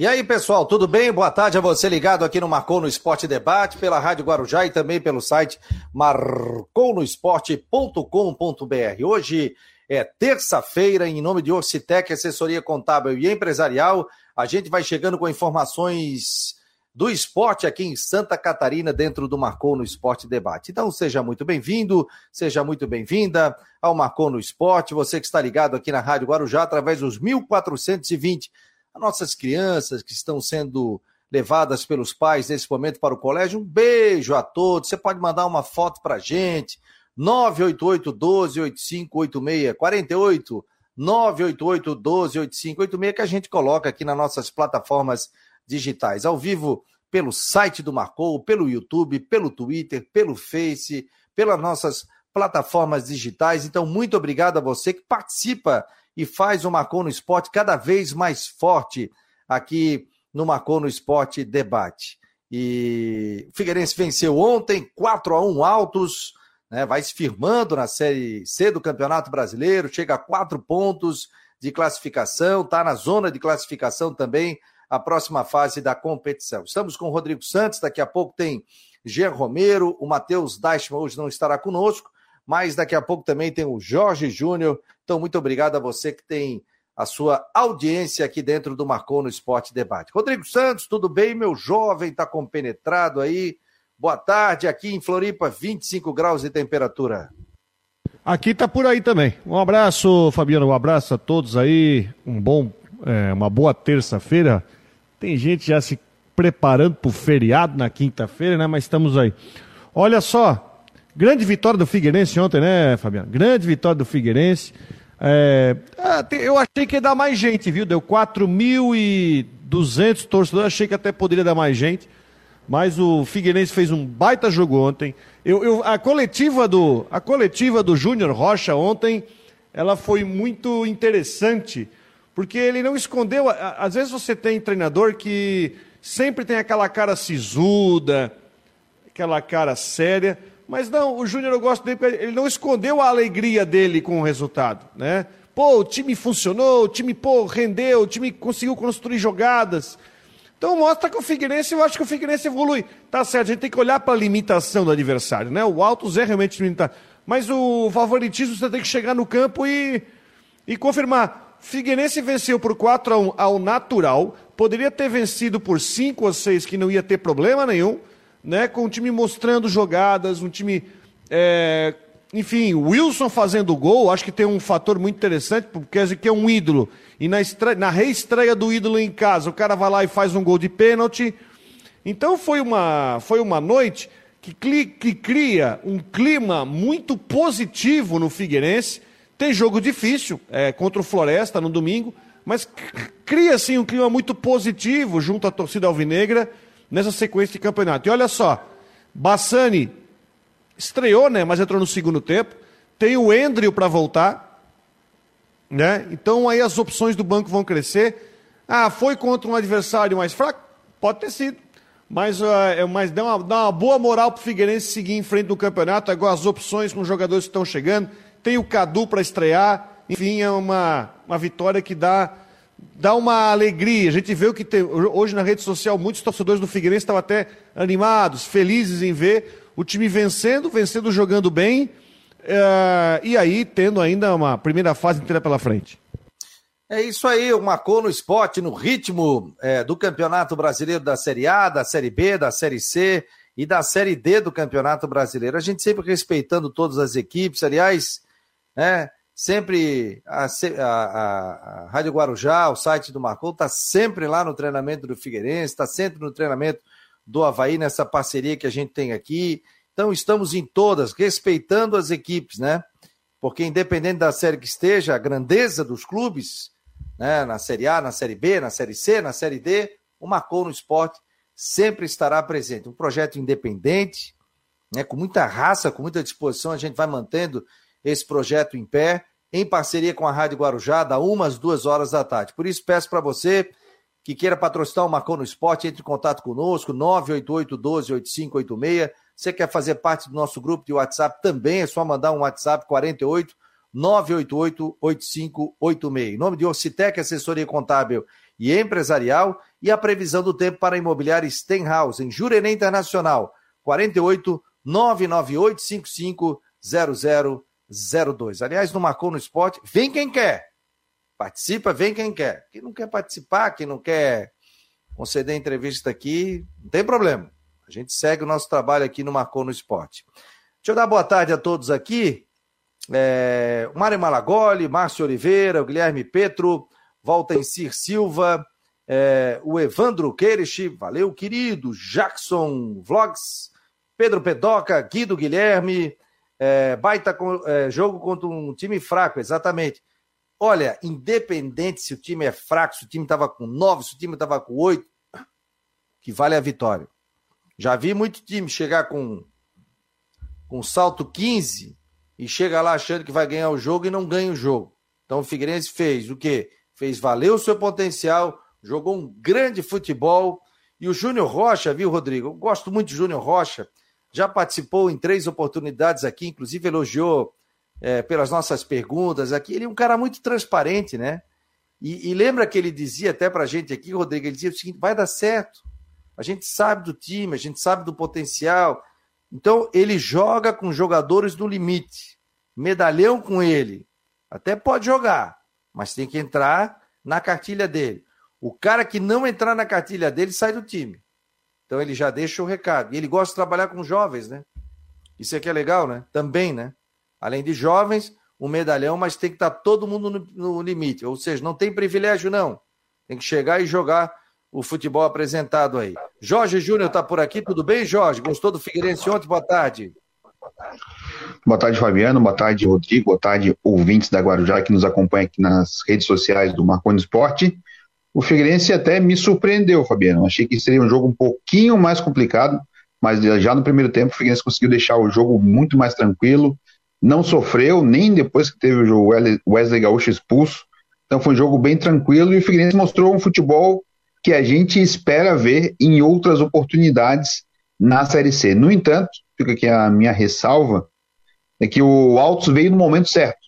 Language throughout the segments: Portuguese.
E aí, pessoal, tudo bem? Boa tarde a você ligado aqui no Marcou no Esporte Debate, pela Rádio Guarujá e também pelo site marconosport.com.br. Hoje é terça-feira, em nome de Orcitec, assessoria contábil e empresarial, a gente vai chegando com informações do esporte aqui em Santa Catarina, dentro do Marcou no Esporte Debate. Então, seja muito bem-vindo, seja muito bem-vinda ao Marcou no Esporte, você que está ligado aqui na Rádio Guarujá através dos 1420 as nossas crianças que estão sendo levadas pelos pais nesse momento para o colégio. Um beijo a todos. Você pode mandar uma foto para a gente. 988 12 8586 48 988 12 8586 que a gente coloca aqui nas nossas plataformas digitais, ao vivo pelo site do Marcou, pelo YouTube, pelo Twitter, pelo Face, pelas nossas plataformas digitais. Então, muito obrigado a você que participa e faz o Marcou no Esporte cada vez mais forte aqui no Marcou no Esporte Debate. E o Figueirense venceu ontem, 4 a 1 altos, né, vai se firmando na Série C do Campeonato Brasileiro, chega a quatro pontos de classificação, está na zona de classificação também a próxima fase da competição. Estamos com o Rodrigo Santos, daqui a pouco tem Jean Romero, o Matheus Deichmann hoje não estará conosco, mas daqui a pouco também tem o Jorge Júnior. Então, muito obrigado a você que tem a sua audiência aqui dentro do Marcou no Esporte Debate. Rodrigo Santos, tudo bem, meu jovem? Está compenetrado aí? Boa tarde, aqui em Floripa, 25 graus de temperatura. Aqui tá por aí também. Um abraço, Fabiano, um abraço a todos aí. Um bom, é, uma boa terça-feira. Tem gente já se preparando para o feriado na quinta-feira, né? Mas estamos aí. Olha só, Grande vitória do Figueirense ontem, né, Fabiano? Grande vitória do Figueirense. É, ah, eu achei que ia dar mais gente, viu? Deu 4.200 torcedores, achei que até poderia dar mais gente. Mas o Figueirense fez um baita jogo ontem. Eu, eu, a coletiva do, a coletiva do Júnior Rocha ontem, ela foi muito interessante, porque ele não escondeu. Às vezes você tem treinador que sempre tem aquela cara sisuda, aquela cara séria. Mas não, o Júnior eu gosto dele ele não escondeu a alegria dele com o resultado, né? Pô, o time funcionou, o time, pô, rendeu, o time conseguiu construir jogadas. Então mostra que o Figueirense, eu acho que o Figueirense evolui. Tá certo, a gente tem que olhar para a limitação do adversário, né? O Altos é realmente limitado. Mas o favoritismo você tem que chegar no campo e, e confirmar. Figueirense venceu por 4 a 1 ao natural, poderia ter vencido por 5 ou 6 que não ia ter problema nenhum né, com o time mostrando jogadas, um time. É, enfim, Wilson fazendo gol, acho que tem um fator muito interessante, porque dizer que é um ídolo. E na, estreia, na reestreia do ídolo em casa, o cara vai lá e faz um gol de pênalti. Então foi uma, foi uma noite que, que cria um clima muito positivo no Figueirense. Tem jogo difícil é, contra o Floresta no domingo, mas cria assim um clima muito positivo junto à torcida alvinegra nessa sequência de campeonato. E olha só, Bassani estreou, né? Mas entrou no segundo tempo. Tem o Endrio para voltar, né? Então aí as opções do banco vão crescer. Ah, foi contra um adversário mais fraco? Pode ter sido. Mas, uh, mas dá, uma, dá uma boa moral para o Figueirense seguir em frente no campeonato. Agora as opções com os jogadores que estão chegando. Tem o Cadu para estrear. Enfim, é uma, uma vitória que dá dá uma alegria. A gente vê o que tem hoje na rede social, muitos torcedores do Figueirense estavam até animados, felizes em ver o time vencendo, vencendo jogando bem, uh, e aí tendo ainda uma primeira fase inteira pela frente. É isso aí, o Marcou no esporte, no ritmo é, do Campeonato Brasileiro da Série A, da Série B, da Série C e da Série D do Campeonato Brasileiro. A gente sempre respeitando todas as equipes, aliás, né? Sempre a, a, a, Rádio Guarujá, o site do Marcou, está sempre lá no treinamento do Figueirense, está sempre no treinamento do Havaí, nessa parceria que a gente tem aqui. Então, estamos em todas, respeitando as equipes, né? Porque, independente da série que esteja, a grandeza dos clubes, né? na Série A, na Série B, na Série C, na Série D, o Marcou no Esporte sempre estará presente. Um projeto independente, né? com muita raça, com muita disposição, a gente vai mantendo esse projeto em pé em parceria com a Rádio Guarujá, da uma às duas horas da tarde. Por isso, peço para você que queira patrocinar o Marcou no Esporte, entre em contato conosco, 988 12 8586. Você quer fazer parte do nosso grupo de WhatsApp também, é só mandar um WhatsApp 48 988 8586. Em nome de Orcitec, assessoria contábil e empresarial, e a previsão do tempo para imobiliária Stenhouse, em Jurerê Internacional, 48 998 55 0002. Aliás, não marcou no esporte, vem quem quer. Participa, vem quem quer. Quem não quer participar, quem não quer conceder entrevista aqui, não tem problema. A gente segue o nosso trabalho aqui no Marcou no Esporte. Deixa eu dar boa tarde a todos aqui. É, Mário Malagoli, Márcio Oliveira, Guilherme Petro, Valtencir Silva, é, o Evandro Queirich, valeu, querido, Jackson Vlogs, Pedro Pedoca, Guido Guilherme, é, baita é, jogo contra um time fraco, exatamente. Olha, independente se o time é fraco, se o time estava com nove, se o time estava com oito, que vale a vitória. Já vi muito time chegar com, com salto 15 e chega lá achando que vai ganhar o jogo e não ganha o jogo. Então o Figueirense fez o quê? Fez valer o seu potencial, jogou um grande futebol. E o Júnior Rocha, viu, Rodrigo? Eu gosto muito de Júnior Rocha já participou em três oportunidades aqui, inclusive elogiou é, pelas nossas perguntas aqui. Ele é um cara muito transparente, né? E, e lembra que ele dizia até pra gente aqui, Rodrigo, ele dizia o seguinte: vai dar certo. A gente sabe do time, a gente sabe do potencial. Então, ele joga com jogadores no limite. Medalhão com ele. Até pode jogar, mas tem que entrar na cartilha dele. O cara que não entrar na cartilha dele sai do time. Então ele já deixa o recado. E ele gosta de trabalhar com jovens, né? Isso aqui é legal, né? Também, né? Além de jovens, um medalhão, mas tem que estar todo mundo no, no limite. Ou seja, não tem privilégio, não. Tem que chegar e jogar o futebol apresentado aí. Jorge Júnior está por aqui, tudo bem, Jorge? Gostou do Figueirense ontem? Boa tarde. Boa tarde, Fabiano. Boa tarde, Rodrigo. Boa tarde, ouvintes da Guarujá que nos acompanham aqui nas redes sociais do Marconi Esporte. O Figueirense até me surpreendeu, Fabiano. Achei que seria um jogo um pouquinho mais complicado, mas já no primeiro tempo o Figueirense conseguiu deixar o jogo muito mais tranquilo, não sofreu, nem depois que teve o Wesley Gaúcho expulso. Então foi um jogo bem tranquilo e o Figueirense mostrou um futebol que a gente espera ver em outras oportunidades na Série C. No entanto, fica aqui a minha ressalva, é que o Altos veio no momento certo.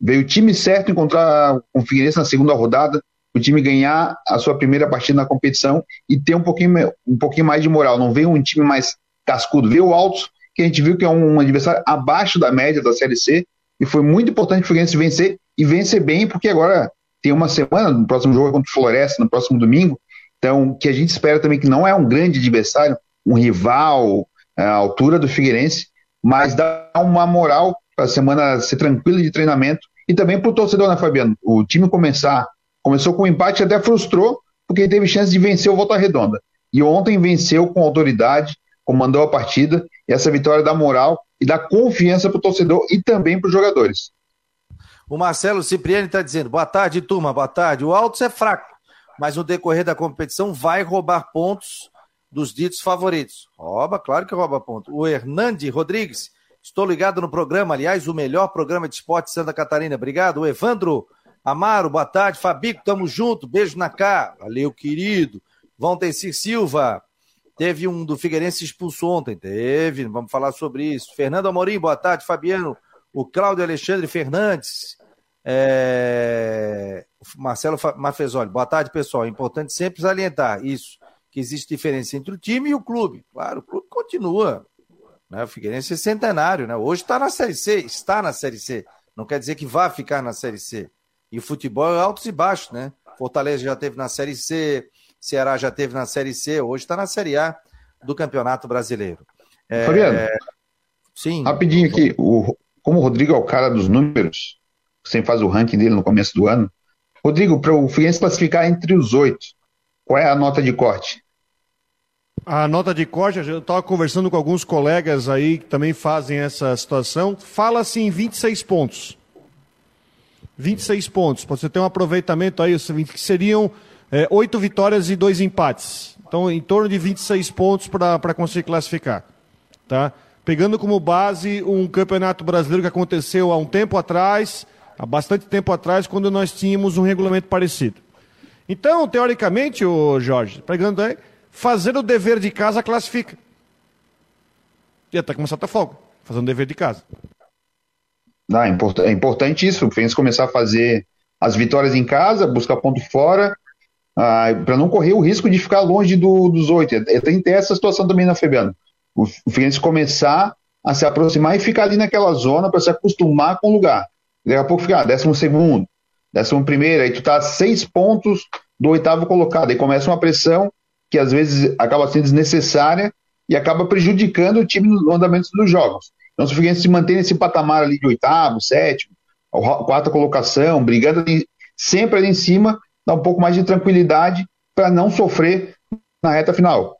Veio o time certo encontrar o Figueirense na segunda rodada, o time ganhar a sua primeira partida na competição e ter um pouquinho, um pouquinho mais de moral. Não veio um time mais cascudo, veio o Altos, que a gente viu que é um adversário abaixo da média da Série C, e foi muito importante o Fluminense vencer, e vencer bem, porque agora tem uma semana, no próximo jogo é contra o Floresta, no próximo domingo, então, que a gente espera também que não é um grande adversário, um rival à altura do Figueirense, mas dá uma moral para a semana ser tranquila de treinamento e também para o torcedor, né, Fabiano? O time começar Começou com um empate, até frustrou, porque teve chance de vencer o Volta Redonda. E ontem venceu com autoridade, comandou a partida, e essa vitória dá moral e dá confiança para o torcedor e também para os jogadores. O Marcelo Cipriani está dizendo: boa tarde, turma, boa tarde. O Altos é fraco, mas no decorrer da competição vai roubar pontos dos ditos favoritos. Rouba, claro que rouba pontos. O Hernande Rodrigues, estou ligado no programa, aliás, o melhor programa de esporte de Santa Catarina. Obrigado. O Evandro Amaro, boa tarde. Fabico, tamo junto. Beijo na cá. Valeu, querido. Valtencir Silva. Teve um do Figueirense expulso ontem. Teve, vamos falar sobre isso. Fernando Amorim, boa tarde. Fabiano. O Cláudio Alexandre Fernandes. É... Marcelo Mafezoli, boa tarde, pessoal. É importante sempre salientar isso, que existe diferença entre o time e o clube. Claro, o clube continua. Né? O Figueirense é centenário, né? Hoje está na Série C, está na Série C. Não quer dizer que vá ficar na Série C. E o futebol é altos e baixos, né? Fortaleza já teve na Série C, Ceará já teve na Série C, hoje está na Série A do Campeonato Brasileiro. É... Fabiano, sim. Rapidinho aqui, o, como o Rodrigo é o cara dos números, você faz o ranking dele no começo do ano. Rodrigo, para o Fluminense classificar entre os oito, qual é a nota de corte? A nota de corte, eu estava conversando com alguns colegas aí que também fazem essa situação, fala-se em 26 pontos. 26 pontos. Você tem um aproveitamento aí, que seriam é, 8 vitórias e 2 empates. Então, em torno de 26 pontos para conseguir classificar. Tá? Pegando como base um campeonato brasileiro que aconteceu há um tempo atrás, há bastante tempo atrás, quando nós tínhamos um regulamento parecido. Então, teoricamente, o Jorge, pegando aí, fazer o dever de casa classifica. E até começar a ter folga, fazendo o dever de casa. Ah, é, é importante isso, o Fluminense começar a fazer as vitórias em casa, buscar ponto fora, ah, para não correr o risco de ficar longe do, dos oito. É, tem que ter essa situação também na Fabiano. O, o Figueirense começar a se aproximar e ficar ali naquela zona para se acostumar com o lugar. Daqui a pouco ficar décimo segundo, décimo primeiro, aí tu tá a seis pontos do oitavo colocado. Aí começa uma pressão que às vezes acaba sendo desnecessária e acaba prejudicando o time no andamento dos jogos. Então, se o Figueirense se mantém nesse patamar ali de oitavo, sétimo, quarta colocação, brigando ali, sempre ali em cima, dá um pouco mais de tranquilidade para não sofrer na reta final.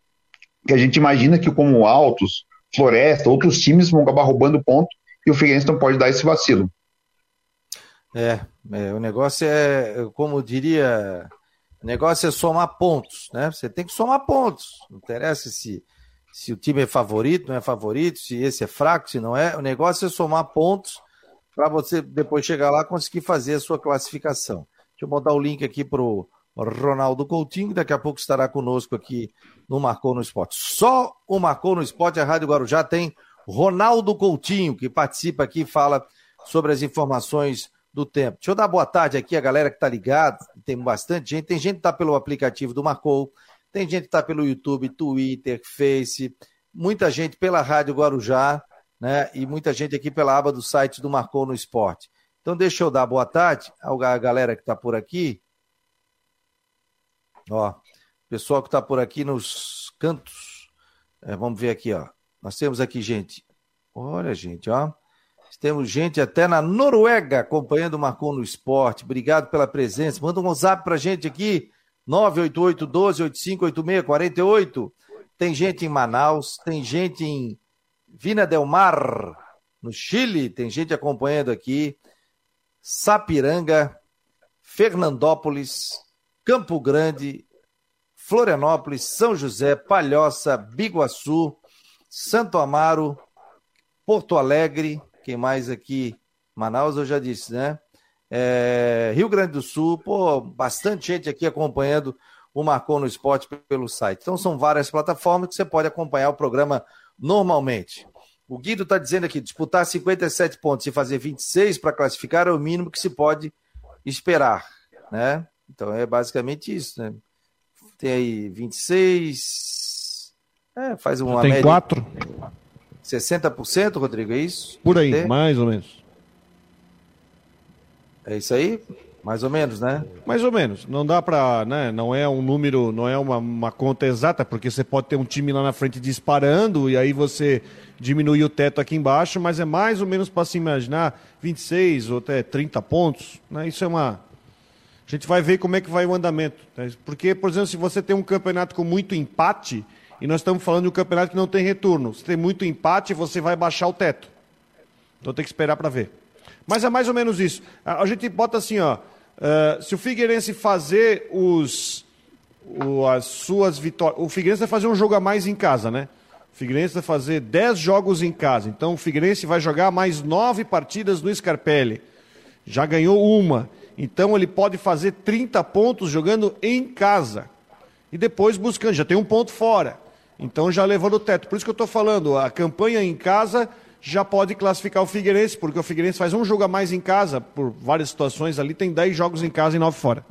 Que a gente imagina que, como Altos, Floresta, outros times vão acabar roubando ponto e o Figueirense não pode dar esse vacilo. É, é o negócio é, como diria o negócio é somar pontos, né? Você tem que somar pontos. Não interessa se, se o time é favorito, não é favorito, se esse é fraco, se não é. O negócio é somar pontos para você depois chegar lá conseguir fazer a sua classificação. Deixa eu mandar o link aqui para o Ronaldo Coutinho, que daqui a pouco estará conosco aqui no Marcou no Esporte. Só o Marcou no Esporte, a Rádio Guarujá tem Ronaldo Coutinho, que participa aqui e fala sobre as informações do tempo. Deixa eu dar boa tarde aqui a galera que está ligada, tem bastante gente, tem gente que está pelo aplicativo do Marcou, tem gente que está pelo YouTube, Twitter, Face, muita gente pela Rádio Guarujá, né? E muita gente aqui pela aba do site do Marcou no Esporte. Então deixa eu dar boa tarde à galera que está por aqui. Ó, pessoal que está por aqui nos cantos. É, vamos ver aqui, ó. Nós temos aqui gente. Olha, gente, ó. Temos gente até na Noruega acompanhando o Marcon no Esporte. Obrigado pela presença. Manda um WhatsApp pra gente aqui, 988 12 8586 48. Tem gente em Manaus, tem gente em Vina del Mar, no Chile, tem gente acompanhando aqui. Sapiranga, Fernandópolis, Campo Grande, Florianópolis, São José, Palhoça, Biguaçu, Santo Amaro, Porto Alegre, quem mais aqui? Manaus, eu já disse, né? É, Rio Grande do Sul, pô, bastante gente aqui acompanhando o Marcou no Esporte pelo site. Então, são várias plataformas que você pode acompanhar o programa normalmente. O Guido está dizendo aqui: disputar 57 pontos e fazer 26 para classificar é o mínimo que se pode esperar, né? Então, é basicamente isso, né? Tem aí 26. É, faz uma Tem média. Tem quatro. 60%, Rodrigo, é isso? Por aí, mais ou menos. É isso aí? Mais ou menos, né? Mais ou menos. Não dá para, né? Não é um número, não é uma, uma, conta exata, porque você pode ter um time lá na frente disparando e aí você diminui o teto aqui embaixo, mas é mais ou menos para se imaginar 26 ou até 30 pontos, né? Isso é uma a gente vai ver como é que vai o andamento, né? porque por exemplo, se você tem um campeonato com muito empate, e nós estamos falando de um campeonato que não tem retorno. Se tem muito empate, você vai baixar o teto. Então tem que esperar para ver. Mas é mais ou menos isso. A, gente bota assim, ó. Uh, se o Figueirense fazer os, o, as suas vitórias. O Figueirense vai fazer um jogo a mais em casa, né? O Figueirense vai fazer 10 jogos em casa. Então o Figueirense vai jogar mais 9 partidas no Scarpelli. Já ganhou uma. Então ele pode fazer 30 pontos jogando em casa. E depois buscando, já tem um ponto fora. Então já levou no teto. Por isso que eu estou falando, a campanha em casa já pode classificar o Figueirense, porque o Figueirense faz um jogo a mais em casa, por várias situações ali, tem 10 jogos em casa e 9 fora.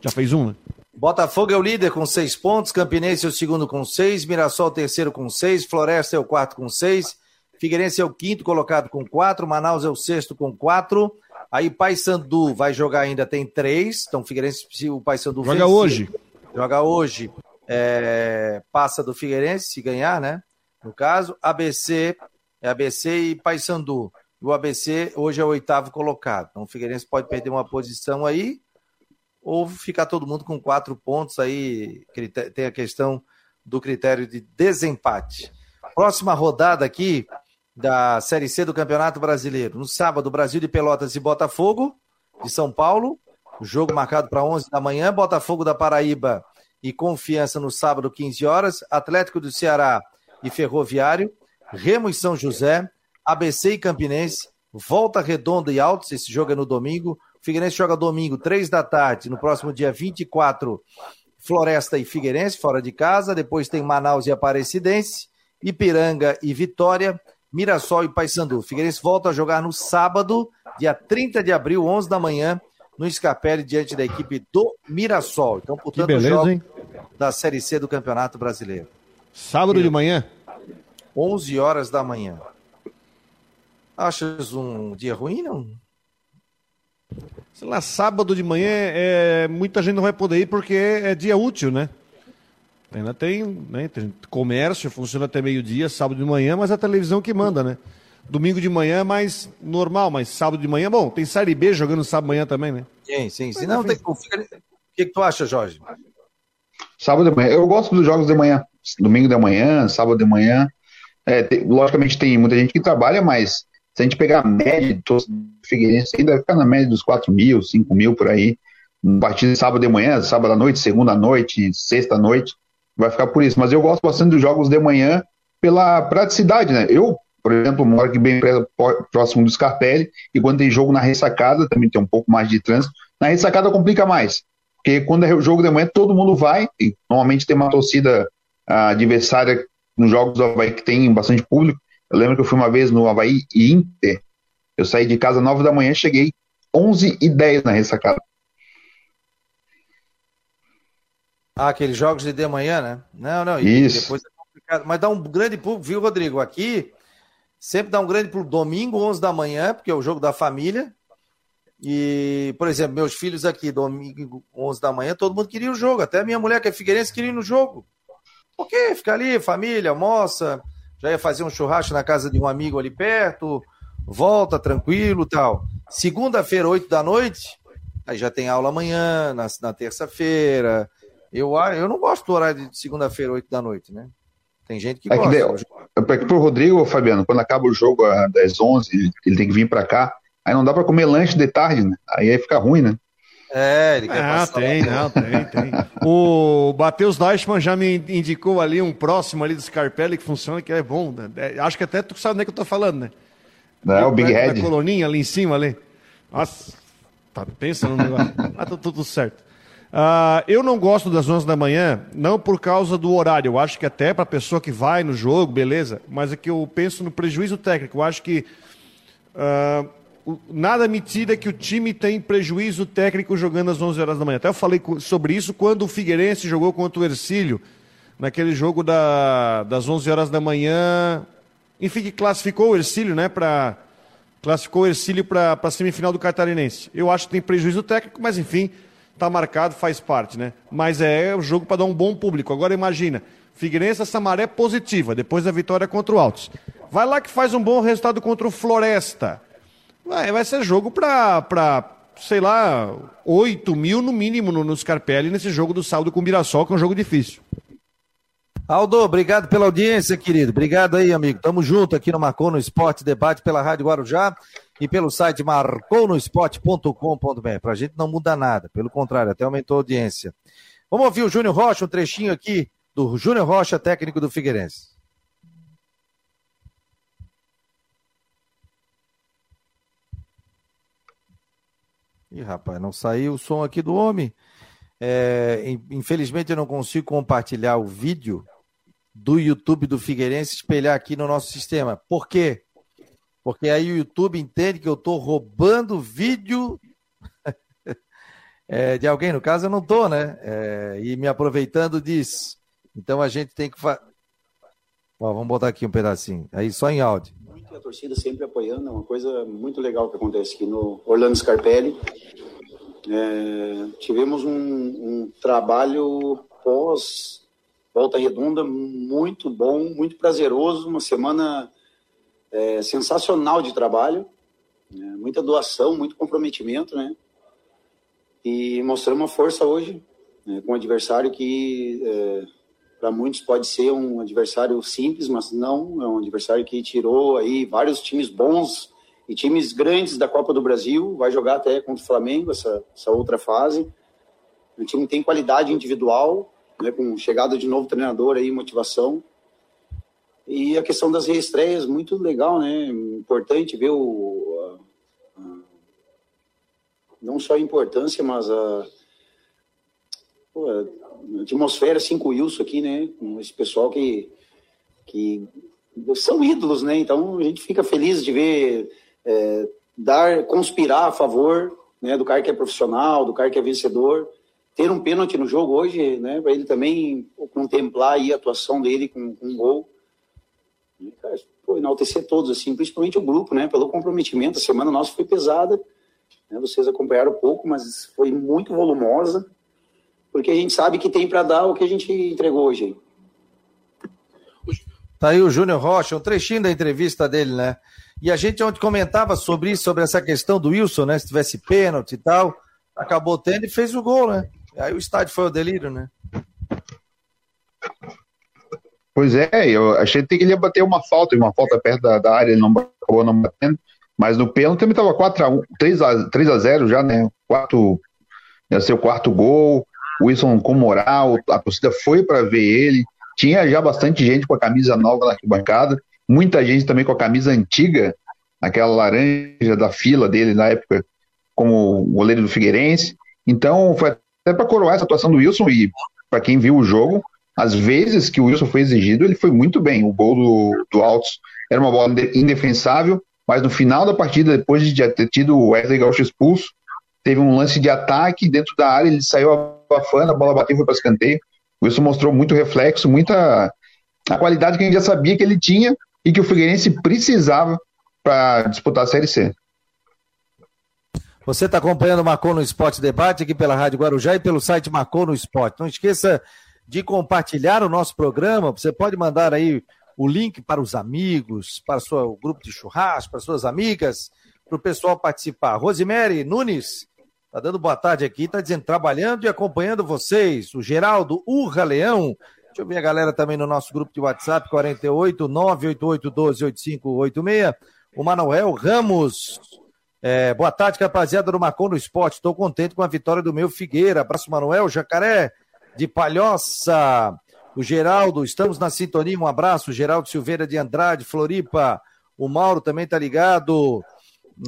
Já fez um, né? Botafogo é o líder com seis pontos, Campinense é o segundo com seis, Mirassol é o terceiro com seis, Floresta é o quarto com seis, Figueirense é o quinto colocado com quatro, Manaus é o sexto com quatro, aí Paysandu vai jogar ainda, tem três, então Figueirense, se o Paysandu Joga vencer, hoje. Joga hoje, é, passa do Figueirense, se ganhar, né? No caso, ABC, é ABC e Paysandu. O ABC hoje é o oitavo colocado. Então o Figueirense pode perder uma posição aí, ou ficar todo mundo com quatro pontos aí. Tem a questão do critério de desempate. Próxima rodada aqui da Série C do Campeonato Brasileiro. No sábado, Brasil de Pelotas e Botafogo, de São Paulo. O jogo marcado para 11 da manhã. Botafogo da Paraíba e Confiança no sábado, 15 horas, Atlético do Ceará e Ferroviário, Remo e São José, ABC e Campinense, Volta Redonda e Altos, esse jogo é no domingo, Figueirense joga domingo, 3 da tarde, no próximo dia 24, Floresta e Figueirense, fora de casa, depois tem Manaus e Aparecidense, Ipiranga e Vitória, Mirassol e Paysandu. Figueirense volta a jogar no sábado, dia 30 de abril, 11 da manhã, no Scarpelli diante da equipe do Mirassol. Então, portanto, que beleza, jogo hein? da Série C do Campeonato Brasileiro. Sábado de manhã? 11 horas da manhã. Achas um dia ruim, não? Sei lá, sábado de manhã, é, muita gente não vai poder ir porque é, é dia útil, né? Ainda tem, né, tem comércio, funciona até meio-dia, sábado de manhã, mas a televisão que manda, né? Domingo de manhã é mais normal, mas sábado de manhã, bom, tem Série B jogando sábado de manhã também, né? Sim, sim, sim. Não, tem, o que, que tu acha, Jorge? Sábado de manhã. Eu gosto dos jogos de manhã. Domingo de manhã, sábado de manhã. É, logicamente tem muita gente que trabalha, mas se a gente pegar a média de Figueirense, ainda fica na média dos 4 mil, 5 mil por aí. A partir de sábado de manhã, sábado à noite, segunda à noite, sexta à noite, vai ficar por isso. Mas eu gosto bastante dos jogos de manhã pela praticidade, né? Eu, por exemplo, moro aqui bem próximo do Scarpelli, e quando tem jogo na ressacada, também tem um pouco mais de trânsito. Na ressacada complica mais, porque quando é jogo de manhã, todo mundo vai, e normalmente tem uma torcida adversária nos jogos do Havaí que tem bastante público, eu lembro que eu fui uma vez no Havaí e Inter. Eu saí de casa às 9 da manhã, cheguei 11 e 10 na ressacada. Ah, aqueles jogos de de manhã, né? Não, não. Isso. Depois é complicado. Mas dá um grande público, viu, Rodrigo? Aqui sempre dá um grande público domingo, 11 da manhã, porque é o jogo da família. E, por exemplo, meus filhos aqui, domingo, 11 da manhã, todo mundo queria o jogo. Até minha mulher, que é figueirense, queria ir no jogo. Por quê? Fica ali, família, almoça já ia fazer um churrasco na casa de um amigo ali perto, volta tranquilo tal. Segunda-feira, 8 da noite, aí já tem aula amanhã, na, na terça-feira. Eu, eu não gosto do horário de segunda-feira, 8 da noite, né? Tem gente que é gosta. Que, é pro Rodrigo, Fabiano, quando acaba o jogo às 11, ele tem que vir para cá, aí não dá para comer lanche de tarde, né? Aí, aí fica ruim, né? É, ele quer ah, tem, não, tem, tem. O Matheus Deichmann já me indicou ali um próximo ali do Scarpelli que funciona, que é bom. Né? É, acho que até tu sabe é que eu tô falando, né? É, o Big Head. A coloninha ali em cima ali. Nossa, tá, pensa no negócio. ah, tá tudo certo. Uh, eu não gosto das 11 da manhã, não por causa do horário. Eu acho que até para a pessoa que vai no jogo, beleza. Mas é que eu penso no prejuízo técnico. Eu acho que uh, nada me tira que o time tem prejuízo técnico jogando às 11 horas da manhã. Até eu falei sobre isso quando o Figueirense jogou contra o Ercílio, naquele jogo da, das 11 horas da manhã. Enfim, que classificou o Ercílio, né, para classificou o Ercílio para a semifinal do Catarinense. Eu acho que tem prejuízo técnico, mas enfim, está marcado, faz parte, né? Mas é o jogo para dar um bom público. Agora imagina, Figueirense, essa maré positiva, depois da vitória contra o Altos. Vai lá que faz um bom resultado contra o Floresta Vai, vai ser jogo para, sei lá, 8 mil no mínimo no, no Scarpelli nesse jogo do saldo com o Mirassol, que é um jogo difícil. Aldo, obrigado pela audiência, querido. Obrigado aí, amigo. Tamo junto aqui no Marcou no Esporte Debate pela Rádio Guarujá e pelo site marconosport.com.br. Pra gente não muda nada, pelo contrário, até aumentou a audiência. Vamos ouvir o Júnior Rocha, um trechinho aqui do Júnior Rocha, técnico do Figueirense. Ih, rapaz, não saiu o som aqui do homem. É, infelizmente eu não consigo compartilhar o vídeo do YouTube do Figueirense espelhar aqui no nosso sistema. Por quê? Porque aí o YouTube entende que eu estou roubando vídeo é, de alguém. No caso, eu não estou, né? É, e me aproveitando disso. Então a gente tem que. Fa... Ó, vamos botar aqui um pedacinho. Aí só em áudio a torcida sempre apoiando, é uma coisa muito legal que acontece aqui no Orlando Scarpelli. É, tivemos um, um, trabalho pós volta redonda muito bom, muito prazeroso, uma semana é, sensacional de trabalho, né? muita doação, muito comprometimento, né? E mostramos uma força hoje né, com um adversário que é, para muitos pode ser um adversário simples, mas não, é um adversário que tirou aí vários times bons e times grandes da Copa do Brasil, vai jogar até contra o Flamengo essa, essa outra fase. O time tem qualidade individual, né, com chegada de novo treinador aí, motivação. E a questão das reestreias, muito legal, né? Importante ver o, a, a, não só a importância, mas a, pô, atmosfera cinco Wilson aqui, né? Com esse pessoal que, que são ídolos, né? Então a gente fica feliz de ver é, dar, conspirar a favor né, do cara que é profissional, do cara que é vencedor. Ter um pênalti no jogo hoje, né, para ele também contemplar aí a atuação dele com, com um gol. E, cara, pô, enaltecer todos, assim, principalmente o grupo, né, pelo comprometimento. A semana nossa foi pesada, né, vocês acompanharam pouco, mas foi muito volumosa, porque a gente sabe que tem para dar o que a gente entregou hoje. Tá aí o Júnior Rocha, um trechinho da entrevista dele, né? E a gente ontem comentava sobre isso, sobre essa questão do Wilson, né? Se tivesse pênalti e tal, acabou tendo e fez o gol, né? Aí o estádio foi o delírio, né? Pois é, eu achei que ele ia bater uma falta, uma falta perto da, da área, ele não acabou não batendo. Mas no pênalti também estava 4x1, 3x, 3x0 já, né? Quarto, ia ser o quarto gol. Wilson com moral, a torcida foi para ver ele. Tinha já bastante gente com a camisa nova na arquibancada, muita gente também com a camisa antiga, aquela laranja da fila dele na época, como goleiro do Figueirense. Então, foi até para coroar essa atuação do Wilson e para quem viu o jogo, às vezes que o Wilson foi exigido, ele foi muito bem. O gol do, do Altos era uma bola indefensável, mas no final da partida, depois de ter tido o Wesley Gaúcho expulso, teve um lance de ataque dentro da área, ele saiu abafando, a bola bateu e foi para escanteio. O Wilson mostrou muito reflexo, muita a qualidade que a gente já sabia que ele tinha e que o Figueirense precisava para disputar a Série C. Você está acompanhando o Marcou no Esporte Debate aqui pela Rádio Guarujá e pelo site Marcou no Esporte. Não esqueça de compartilhar o nosso programa. Você pode mandar aí o link para os amigos, para o grupo de churrasco, para suas amigas, para o pessoal participar. Rosemary Nunes Tá dando boa tarde aqui, tá dizendo, trabalhando e acompanhando vocês. O Geraldo Urra Leão. Deixa eu ver a galera também no nosso grupo de WhatsApp, 48 988 12 8586. O Manuel Ramos. É, boa tarde, rapaziada do Marcon no Esporte. Estou contente com a vitória do meu Figueira. Abraço, Manuel. Jacaré de Palhoça. O Geraldo, estamos na sintonia. Um abraço, Geraldo Silveira de Andrade, Floripa. O Mauro também tá ligado.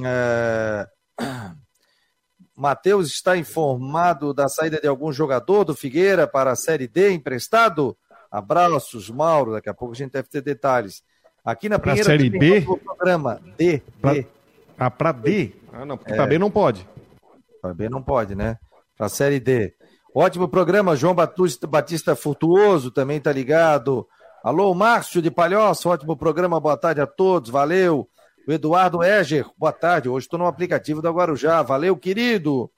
É... Matheus está informado da saída de algum jogador do Figueira para a Série D emprestado? Abraços, Mauro. Daqui a pouco a gente deve ter detalhes. Aqui na primeira Série B? programa D. Pra... D. Ah, para D? Ah, não, porque é. para B não pode. Para B não pode, né? Para a Série D. Ótimo programa, João Batista, Batista Furtuoso também está ligado. Alô, Márcio de Palhoça, ótimo programa, boa tarde a todos, valeu. O Eduardo Eger, boa tarde. Hoje estou no aplicativo da Guarujá. Valeu, querido.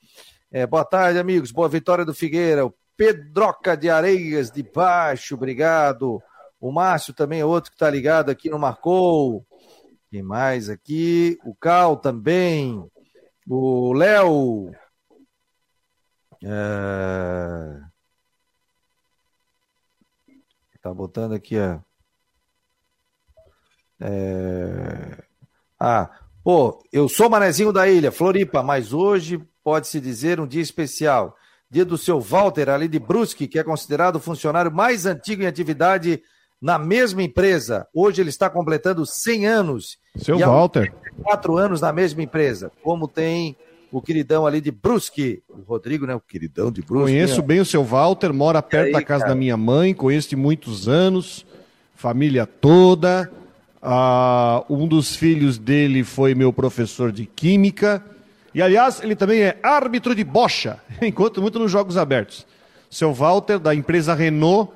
É, boa tarde, amigos. Boa vitória do Figueira. O Pedroca de Areias de Baixo, obrigado. O Márcio também é outro que está ligado aqui no Marcou. Quem mais aqui? O Cal também. O Léo. É... Tá botando aqui, ó. É... Ah, pô, eu sou manezinho da ilha, Floripa, mas hoje pode-se dizer um dia especial. Dia do seu Walter, ali de Brusque, que é considerado o funcionário mais antigo em atividade na mesma empresa. Hoje ele está completando 100 anos. Seu Walter. Quatro anos na mesma empresa. Como tem o queridão ali de Brusque, o Rodrigo, né? O queridão de Brusque. Conheço né? bem o seu Walter, mora perto aí, da casa cara? da minha mãe, conheço de muitos anos, família toda. Ah, um dos filhos dele foi meu professor de química. E, aliás, ele também é árbitro de bocha, enquanto muito nos Jogos Abertos. Seu Walter, da empresa Renault,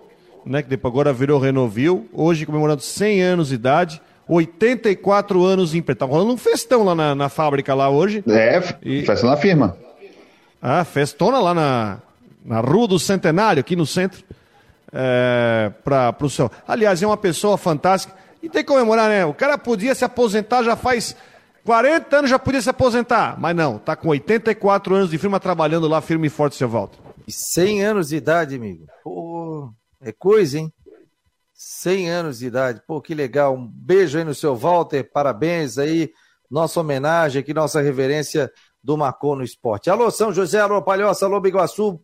né, que depois agora virou Renovil, hoje comemorando 100 anos de idade, 84 anos em Tá rolando um festão lá na, na fábrica lá hoje. É, e... festa na firma. Ah, festona lá na, na Rua do Centenário, aqui no centro. É, para o seu. Aliás, é uma pessoa fantástica. E tem que comemorar, né? O cara podia se aposentar já faz 40 anos, já podia se aposentar. Mas não, tá com 84 anos de firma trabalhando lá firme e forte, seu Walter. E 100 anos de idade, amigo. Pô, é coisa, hein? 100 anos de idade. Pô, que legal. Um beijo aí no seu Walter. Parabéns aí. Nossa homenagem aqui, nossa reverência do Marcou no Esporte. Alô, São José, alô, Palhoça, alô, Biguaçu,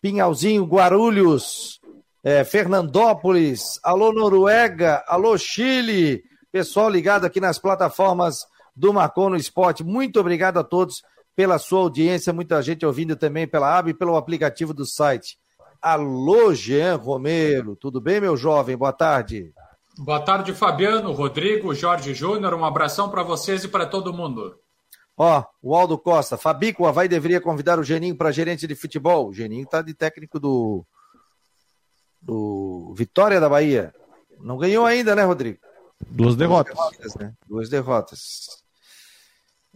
Pinhalzinho, Guarulhos é, Fernandópolis, alô Noruega, alô Chile, pessoal ligado aqui nas plataformas do Marcon no Esporte. Muito obrigado a todos pela sua audiência, muita gente ouvindo também pela aba e pelo aplicativo do site. Alô, Jean Romero, tudo bem, meu jovem? Boa tarde. Boa tarde, Fabiano, Rodrigo, Jorge Júnior. Um abração para vocês e para todo mundo. Ó, o Aldo Costa, Fabico, o Havaí deveria convidar o Geninho para gerente de futebol. O Geninho tá de técnico do, do Vitória da Bahia. Não ganhou ainda, né, Rodrigo? Duas derrotas. Duas derrotas, né? Duas derrotas.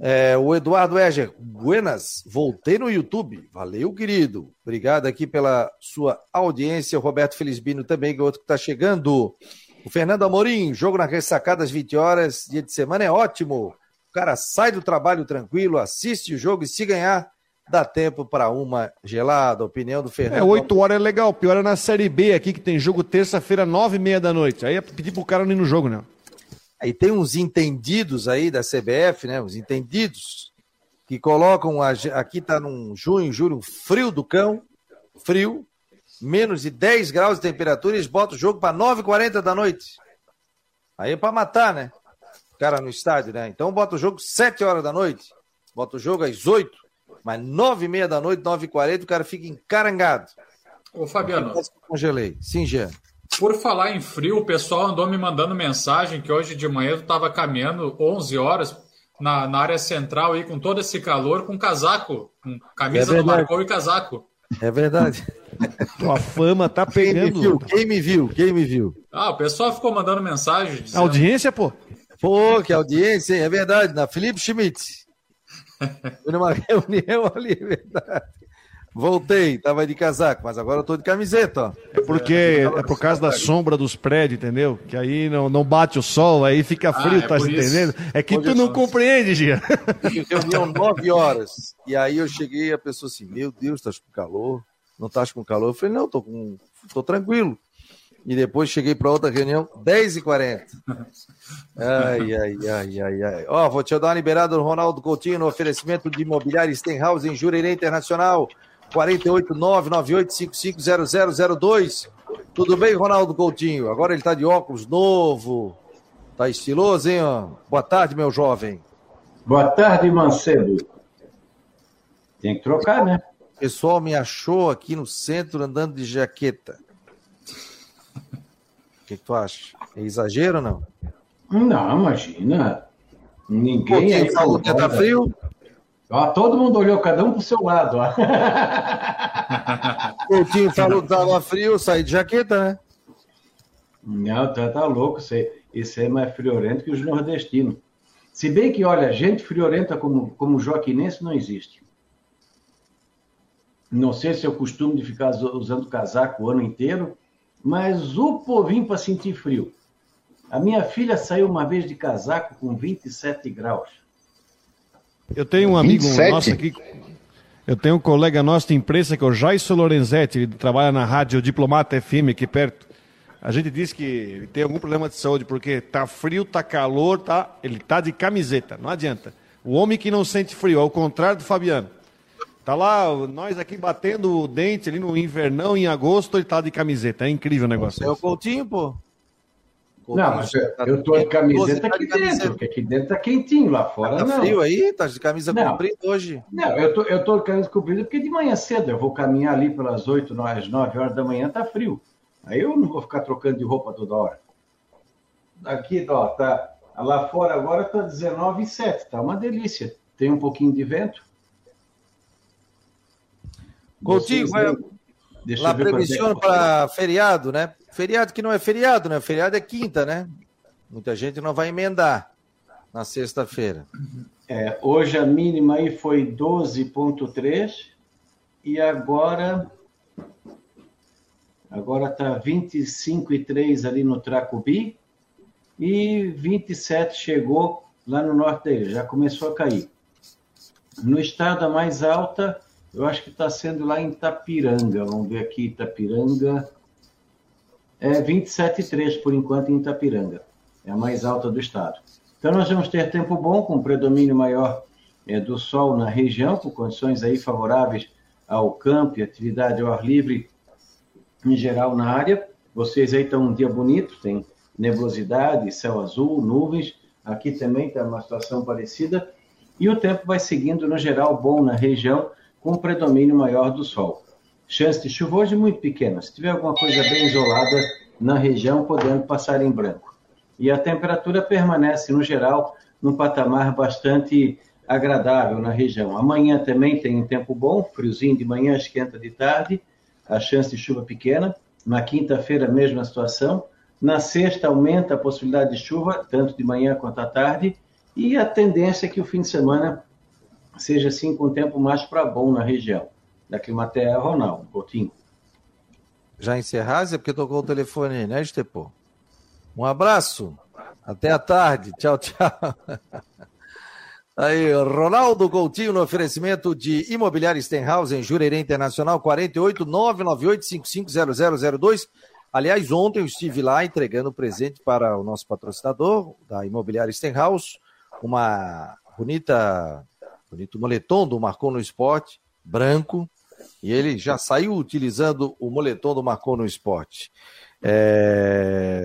É, o Eduardo Eger, buenas, voltei no YouTube. Valeu, querido. Obrigado aqui pela sua audiência. O Roberto Felizbino também, que é outro que está chegando. O Fernando Amorim, jogo na ressacada às 20 horas, dia de semana é ótimo. O cara sai do trabalho tranquilo, assiste o jogo e se ganhar, dá tempo para uma gelada. Opinião do Fernando. É, 8 horas é legal. Pior é na Série B aqui, que tem jogo terça-feira, 9 e meia da noite. Aí é pedir pro cara não ir no jogo, né? Aí tem uns entendidos aí da CBF, né? Uns entendidos que colocam a, aqui tá num junho, julho, um frio do cão, frio, menos de 10 graus de temperatura, e eles botam o jogo para 9h40 da noite. Aí é para matar, né? O cara no estádio, né? Então bota o jogo 7 horas da noite, bota o jogo às 8, mas 9h30 da noite, 9h40, o cara fica encarangado. Ô, Fabiano. Eu congelei. Sim, Jean. Por falar em frio, o pessoal andou me mandando mensagem que hoje de manhã eu estava caminhando 11 horas na, na, área central aí com todo esse calor, com casaco, com camisa É do. Marcou e casaco. É verdade. Tua fama tá Quem me pegando. viu? Quem me viu? Quem me viu? Ah, o pessoal ficou mandando mensagem. dizendo- Audiência, pô. Pô, que audiência, hein? É verdade, na Felipe Schmidt. Numa reunião ali, é verdade. Voltei, tava de casaco, mas agora eu tô de camiseta, ó. É porque é por causa da sombra dos prédios, entendeu? Que aí não, não bate o sol, aí fica frio, é tá entendendo? É que tu não compreende, Gia. Reunião nove horas. E aí eu cheguei e a pessoa assim, meu Deus, estás com calor? Não estás com calor? Eu falei, não, tô, com... tô tranquilo. E depois cheguei para outra reunião, 10h40. Ai, ai, ai, ai, ai. Ó, vou te dar uma liberada do Ronaldo Coutinho no oferecimento de imobiliário Stenhouse em Jurerê Internacional, 48998550002. Tudo bem, Ronaldo Coutinho? Agora ele tá de óculos novo. Tá estiloso, hein? ó? Boa tarde, meu jovem. Boa tarde, Macedo. Tem que trocar, né? O pessoal me achou aqui no centro andando de jaqueta. O que, que tu acha? É exagero ou não? Não, imagina. Ninguém Quem aí falou que tá frio? Ó, todo mundo olhou, cada um pro seu lado. Ó. Coutinho falou que tava frio, eu saí de jaqueta, né? Não, tá, tá louco. Isso aí, isso aí é mais friorento que os nordestinos. Se bem que, olha, gente friorenta como, como joaquinense não existe. Não sei se é o costume de ficar usando casaco o ano inteiro, mas o povinho para sentir frio. A minha filha saiu uma vez de casaco com 27 graus. Eu tenho um amigo 27? nosso aqui. Eu tenho um colega nosso de imprensa que é o Jaisso Lorenzetti, ele trabalha na rádio Diplomata FM aqui perto. A gente diz que ele tem algum problema de saúde, porque tá frio, tá calor, tá, ele tá de camiseta, não adianta. O homem que não sente frio, ao contrário do Fabiano. Tá lá, nós aqui batendo o dente ali no invernão, em agosto, ele tá de camiseta. É incrível o negócio. É o Coutinho, pô. Não, mas eu, eu tô de camiseta aqui dentro, porque aqui dentro tá quentinho, lá fora Tá não. frio aí? Tá de camisa Não. comprida hoje? Não, eu tô, eu tô de camisa comprida porque de manhã cedo eu vou caminhar ali pelas 8, às 9 horas da manhã, tá frio. Aí eu não vou ficar trocando de roupa toda hora. Aqui, ó, tá, lá fora agora tá 19,7, tá uma delícia. Tem um pouquinho de vento. Coutinho, deixa Lá é que previsiona tá. para feriado, né? Feriado que não é feriado, né? Feriado é quinta, né? Muita gente não vai emendar na sexta-feira. É, hoje a mínima aí foi 12,3 e agora agora tá 25,3 ali no Tracubi e 27 chegou lá no norte dele, já começou a cair. No estado a mais alta, eu acho que está sendo lá em Itapiranga. Vamos ver aqui, Itapiranga. É 27,3 por enquanto em Itapiranga. É a mais alta do estado. Então nós vamos ter tempo bom, com predomínio maior eh, do sol na região, com condições aí favoráveis ao campo e atividade ao ar livre em geral na área. Vocês aí estão um dia bonito, tem nebulosidade, céu azul, nuvens. Aqui também está uma situação parecida. E o tempo vai seguindo, no geral, bom na região, com predomínio maior do sol. Chance de chuva hoje muito pequena. Se tiver alguma coisa bem isolada na região, podendo passar em branco. E a temperatura permanece, no geral, num patamar bastante agradável na região. Amanhã também tem um tempo bom, friozinho de manhã, esquenta de tarde, a chance de chuva pequena. Na quinta-feira, mesma situação. Na sexta, aumenta a possibilidade de chuva, tanto de manhã quanto à tarde. E a tendência é que o fim de semana seja assim com tempo mais para bom na região. Da Climatea, Ronaldo Coutinho. Já encerrasse? É porque tocou o telefone aí, né, Estepô? Um abraço. Até a tarde. Tchau, tchau. Aí, Ronaldo Coutinho no oferecimento de Imobiliário Stenhouse em Jurerê Internacional 48 998 550002. Aliás, ontem eu estive lá entregando presente para o nosso patrocinador da Imobiliária Stenhouse, uma bonita, bonito moletom do Marcou no Esporte, branco, e ele já saiu utilizando o moletom do Marcou no Esporte. É...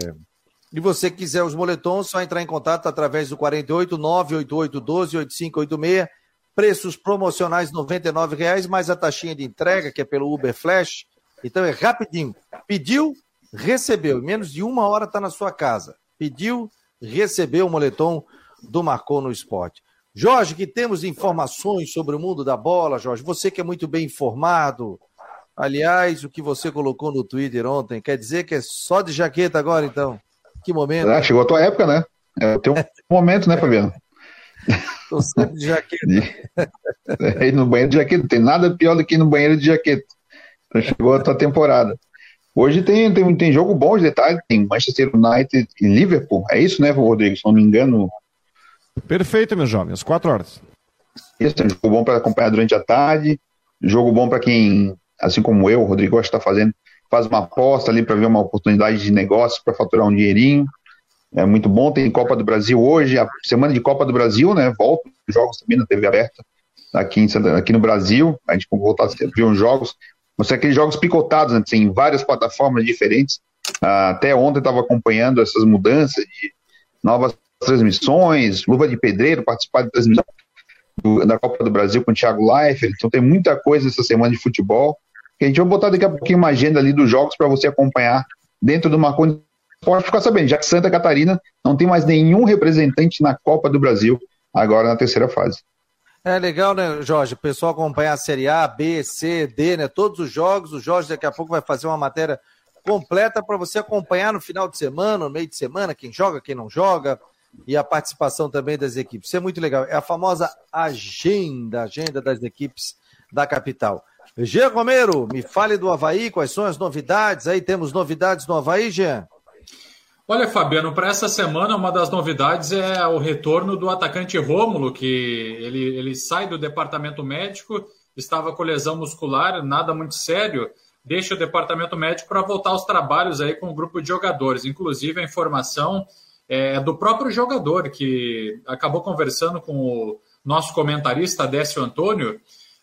E você quiser os moletons, só entrar em contato através do 48 988 12 8586. Preços promocionais R$ 99,00, mais a taxinha de entrega, que é pelo Uber Flash. Então é rapidinho. Pediu, recebeu. Menos de uma hora está na sua casa. Pediu, recebeu o moletom do Marcou no Esporte. Jorge, que temos informações sobre o mundo da bola, Jorge. Você que é muito bem informado. Aliás, o que você colocou no Twitter ontem, quer dizer que é só de jaqueta agora, então? Que momento. Ah, chegou a tua época, né? É o teu momento, né, Fabiano? Tô sempre de jaqueta. É, no banheiro de jaqueta. Não tem nada pior do que ir no banheiro de jaqueta. Então chegou a tua temporada. Hoje tem, tem, tem jogo bom de detalhe. Tem Manchester United e Liverpool. É isso, né, Rodrigo? Se não me engano. Perfeito, meus jovens. Quatro horas. Isso, é um jogo bom para acompanhar durante a tarde. Jogo bom para quem, assim como eu, o Rodrigo, está fazendo faz uma aposta ali para ver uma oportunidade de negócio para faturar um dinheirinho. É muito bom, tem Copa do Brasil hoje, a semana de Copa do Brasil, né? Volta os jogos também na TV aberta aqui, em, aqui no Brasil. A gente voltar a ver uns jogos. Mas aqueles jogos picotados, né? Tem várias plataformas diferentes. Ah, até ontem estava acompanhando essas mudanças de novas transmissões, Luva de Pedreiro, participar de transmissão do, da Copa do Brasil com o Thiago Leifert. Então tem muita coisa essa semana de futebol a gente vai botar daqui a pouquinho uma agenda ali dos jogos para você acompanhar dentro do Marconi Pode ficar sabendo, já que Santa Catarina não tem mais nenhum representante na Copa do Brasil, agora na terceira fase. É legal, né, Jorge? O pessoal acompanhar a Série A, B, C, D, né? Todos os jogos. O Jorge daqui a pouco vai fazer uma matéria completa para você acompanhar no final de semana, no meio de semana, quem joga, quem não joga, e a participação também das equipes. Isso é muito legal. É a famosa agenda, agenda das equipes da capital. Jean Romero, me fale do Havaí, quais são as novidades? Aí temos novidades no Havaí, Jean? Olha, Fabiano, para essa semana uma das novidades é o retorno do atacante Rômulo, que ele, ele sai do departamento médico, estava com lesão muscular, nada muito sério, deixa o departamento médico para voltar aos trabalhos aí com o grupo de jogadores. Inclusive, a informação é do próprio jogador, que acabou conversando com o nosso comentarista, Décio Antônio,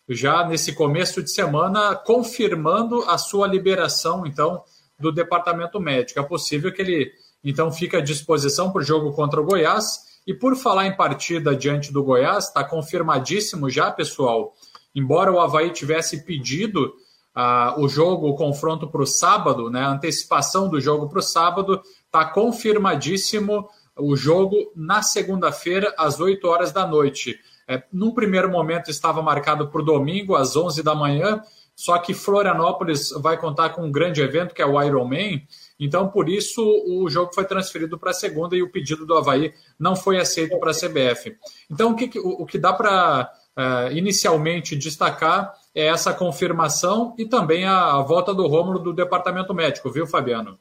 já nesse começo de semana, confirmando a sua liberação, então, do departamento médico. É possível que ele, então, fique à disposição para o jogo contra o Goiás. E por falar em partida diante do Goiás, está confirmadíssimo já, pessoal. Embora o Havaí tivesse pedido uh, o jogo, o confronto para o sábado, né, a antecipação do jogo para o sábado, está confirmadíssimo o jogo na segunda-feira, às 8 horas da noite. É, num primeiro momento estava marcado para o domingo, às 11 da manhã, só que Florianópolis vai contar com um grande evento, que é o Ironman, então por isso o jogo foi transferido para segunda e o pedido do Havaí não foi aceito para a CBF. Então o que, o, o que dá para uh, inicialmente destacar é essa confirmação e também a, a volta do Rômulo do departamento médico, viu, Fabiano?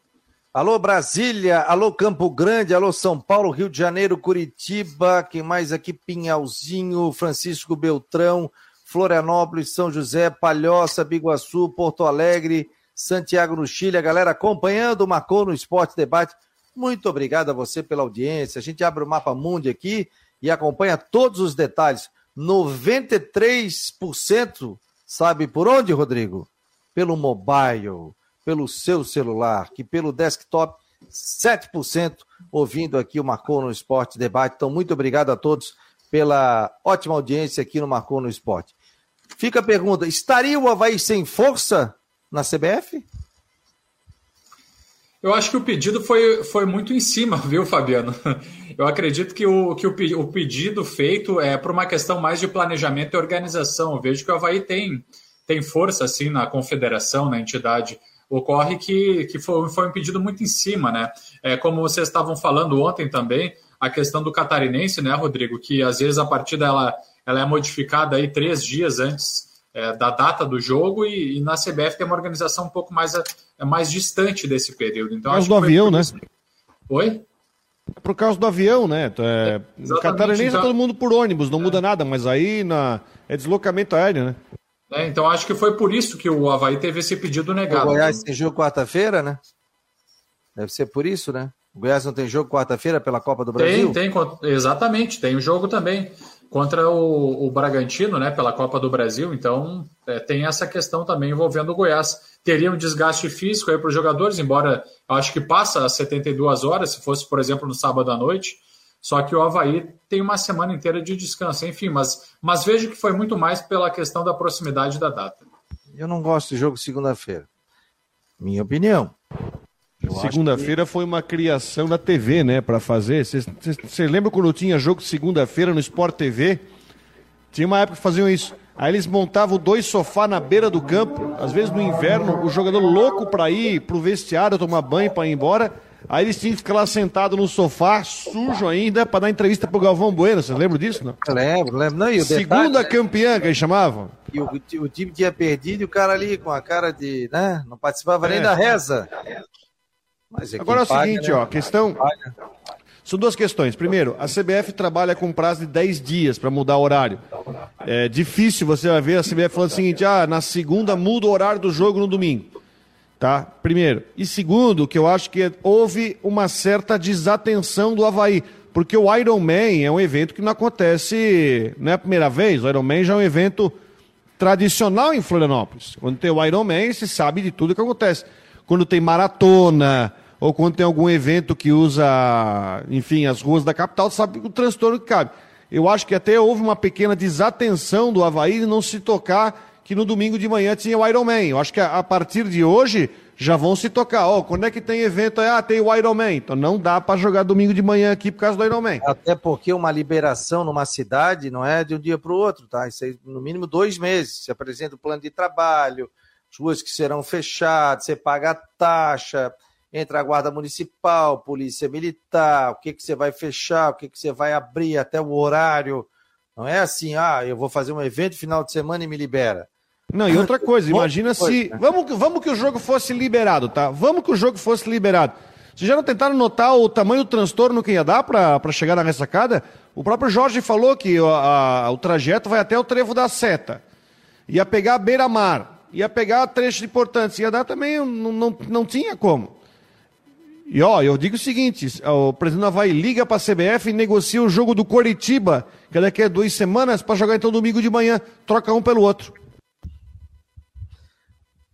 Alô Brasília, alô Campo Grande, alô São Paulo, Rio de Janeiro, Curitiba, quem mais aqui? Pinhalzinho, Francisco Beltrão, Florianópolis, São José, Palhoça, Biguaçu, Porto Alegre, Santiago no Chile, a galera acompanhando o Marcou no Esporte Debate. Muito obrigado a você pela audiência. A gente abre o mapa mundo aqui e acompanha todos os detalhes. 93% sabe por onde, Rodrigo? Pelo mobile pelo seu celular, que pelo desktop, 7% ouvindo aqui o Marcou no Esporte Debate. Então, muito obrigado a todos pela ótima audiência aqui no Marcou no Esporte. Fica a pergunta: estaria o Havaí sem força na CBF? Eu acho que o pedido foi, foi muito em cima, viu, Fabiano? Eu acredito que, o, que o, o pedido feito é por uma questão mais de planejamento e organização. Eu vejo que o Havaí tem, tem força assim na confederação, na entidade. Ocorre que, que foi, foi um pedido muito em cima, né? É, como vocês estavam falando ontem também, a questão do catarinense, né, Rodrigo? Que às vezes a partida ela, ela é modificada aí três dias antes é, da data do jogo e, e, na CBF tem uma organização um pouco mais, é, mais distante desse período. Então, por causa do avião, né? Oi? É por causa do avião, né? É, catarinense então... é todo mundo por ônibus, não é. muda nada, mas aí na... é deslocamento aéreo, né? É, então acho que foi por isso que o Havaí teve esse pedido negado. O Goiás tem jogo quarta-feira, né? Deve ser por isso, né? O Goiás não tem jogo quarta-feira pela Copa do Brasil? Tem, tem, exatamente, tem o um jogo também contra o, o, Bragantino, né, pela Copa do Brasil. Então, é, tem essa questão também envolvendo o Goiás. Teria um desgaste físico aí para os jogadores, embora eu acho que passa as 72 horas, se fosse, por exemplo, no sábado à noite. Só que o Havaí tem uma semana inteira de descanso, enfim, mas, mas vejo que foi muito mais pela questão da proximidade da data. Eu não gosto de jogo segunda-feira. Minha opinião. Segunda-feira que... foi uma criação na TV, né, para fazer. Você lembra quando tinha jogo segunda-feira no Sport TV? Tinha uma época que faziam isso. Aí eles montavam dois sofás na beira do campo, às vezes no inverno, o jogador louco para ir pro vestiário tomar banho para ir embora. Aí eles tinham que ficar lá sentado no sofá, sujo ainda, para dar entrevista pro Galvão Bueno. Você lembra disso? Não? Lembro, lembro. Não, e o Segunda detalhe, campeã, que eles chamavam. E o, o, time tinha perdido e o cara ali com a cara de. né? Não participava é. nem da reza. É Agora é o paga, seguinte, né? ó, questão. São duas questões. Primeiro, a CBF trabalha com prazo de 10 dias para mudar o horário. É difícil você vai ver a CBF falando o seguinte: ah, na segunda muda o horário do jogo no domingo. Tá? Primeiro. E segundo, que eu acho que houve uma certa desatenção do Havaí. Porque o Iron Man é um evento que não acontece, não é a primeira vez, o Iron Man já é um evento tradicional em Florianópolis. Quando tem o Iron Man, se sabe de tudo que acontece. Quando tem maratona, ou quando tem algum evento que usa, enfim, as ruas da capital, sabe o transtorno que cabe. Eu acho que até houve uma pequena desatenção do Havaí de não se tocar que no domingo de manhã tinha o Iron Man. Eu acho que a, partir de hoje já vão se tocar. Ó, oh, quando é que tem evento? Ah, tem o Iron Man. Então não dá para jogar domingo de manhã aqui por causa do Iron Man. Até porque uma liberação numa cidade não é de um dia para o outro, tá? Isso aí, no mínimo dois meses. Se apresenta o plano de trabalho, ruas que serão fechadas, você paga a taxa, entra a guarda municipal, polícia militar, o que, que você vai fechar, o que, que você vai abrir, até o horário. Não é assim, ah, eu vou fazer um evento final de semana e me libera. Não, e outra coisa, imagina se. Né? Vamos, vamos que o jogo fosse liberado, tá? Vamos que o jogo fosse liberado. Vocês já não tentaram notar o tamanho do transtorno que ia dar para chegar na ressacada? O próprio Jorge falou que a, a, o trajeto vai até o trevo da seta. Ia pegar a beira-mar, ia pegar trechos importantes, ia dar também, não, não, não tinha como. E ó, eu digo o seguinte: o presidente Havaí liga para a CBF e negocia o jogo do Coritiba, que daqui a duas semanas, para jogar então domingo de manhã. Troca um pelo outro.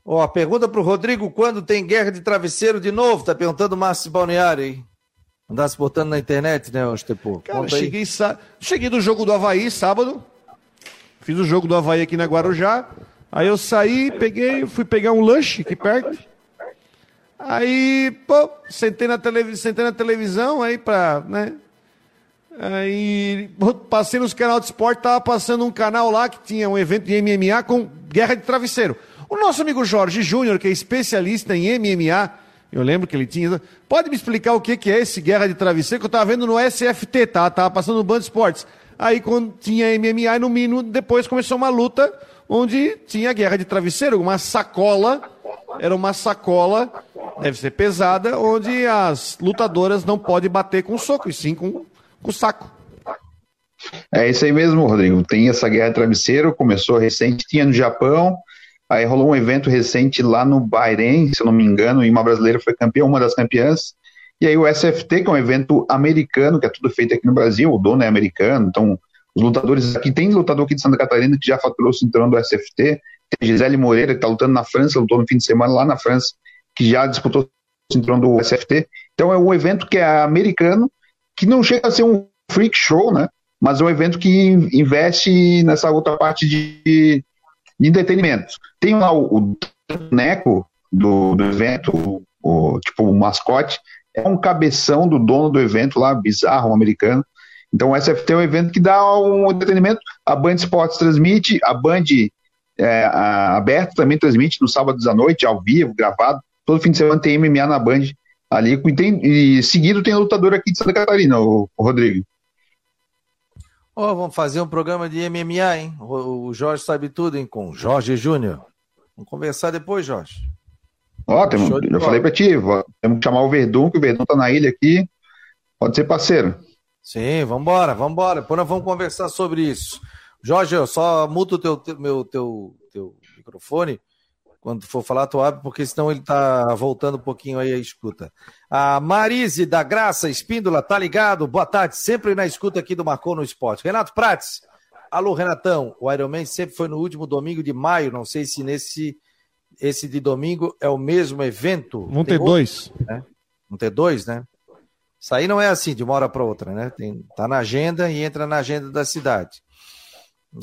Ó, pergunta para o Rodrigo quando tem guerra de travesseiro de novo? Tá perguntando o Márcio Balneário aí. Andasse botando na internet, né, Ostepô? Cara, cheguei, cheguei do jogo do Havaí sábado. Fiz o jogo do Havaí aqui na Guarujá. Aí eu saí, peguei, fui pegar um lanche aqui perto. Aí, pô, sentei na, televis sentei na televisão aí pra, né? Aí passei nos canais de esporte, tava passando um canal lá que tinha um evento de MMA com guerra de travesseiro. O nosso amigo Jorge Júnior, que é especialista em MMA, eu lembro que ele tinha. Pode me explicar o que, é esse guerra de travesseiro? Que eu tava vendo no SFT, tá? Tava passando no Band Esportes. Aí quando tinha MMA, no mínimo, depois começou uma luta onde tinha guerra de travesseiro, uma sacola, era uma sacola deve ser pesada, onde as lutadoras não podem bater com soco, e sim com, com saco. É isso aí mesmo, Rodrigo. Tem essa guerra de travesseiro, começou recente, tinha no Japão, aí rolou um evento recente lá no Bahrein, se eu não me engano, e uma brasileira foi campeã, uma das campeãs. E aí o SFT, que é um evento americano, que é tudo feito aqui no Brasil, o dono é americano, então os lutadores aqui, tem lutador aqui de Santa Catarina que já faturou o cinturão do SFT, tem Gisele Moreira, que está lutando na França, lutou no fim de semana lá na França, que já disputou o cinturão do SFT. Então é um evento que é americano, que não chega a ser um freak show, né? Mas é um evento que investe nessa outra parte de, de entretenimento. Tem lá o, o Neco do, do evento, o tipo o mascote, é um cabeção do dono do evento lá, bizarro, um americano. Então o SFT é um evento que dá um entretenimento. A Band Esportes transmite, a Band é, aberta também transmite no sábado à noite, ao vivo, gravado. Todo fim de semana tem MMA na Band ali. E, tem, e seguido tem lutador aqui de Santa Catarina, o, o Rodrigo. Oh, vamos fazer um programa de MMA, hein? O, Jorge sabe tudo, hein? Com Jorge Júnior. Vamos conversar depois, Jorge. Ó, tem, eu falei pra ti, temos que chamar o Verdun, que o Verdun tá na ilha aqui. Pode ser parceiro. Sim, vambora, vambora. Depois nós vamos conversar sobre isso. Jorge, eu só mudo o teu, teu, meu, teu, teu microfone quando for falar, tu abre, porque senão ele tá voltando um pouquinho aí a escuta. A Marise da Graça Espíndola, tá ligado? Boa tarde, sempre na escuta aqui do Marcou no Esporte. Renato Prates, alô Renatão, o Ironman sempre foi no último domingo de maio, não sei se nesse esse de domingo é o mesmo evento. Vão ter dois. Né? Vão ter dois, né? Isso aí não é assim de uma hora para outra, né? Tem, tá na agenda e entra na agenda da cidade.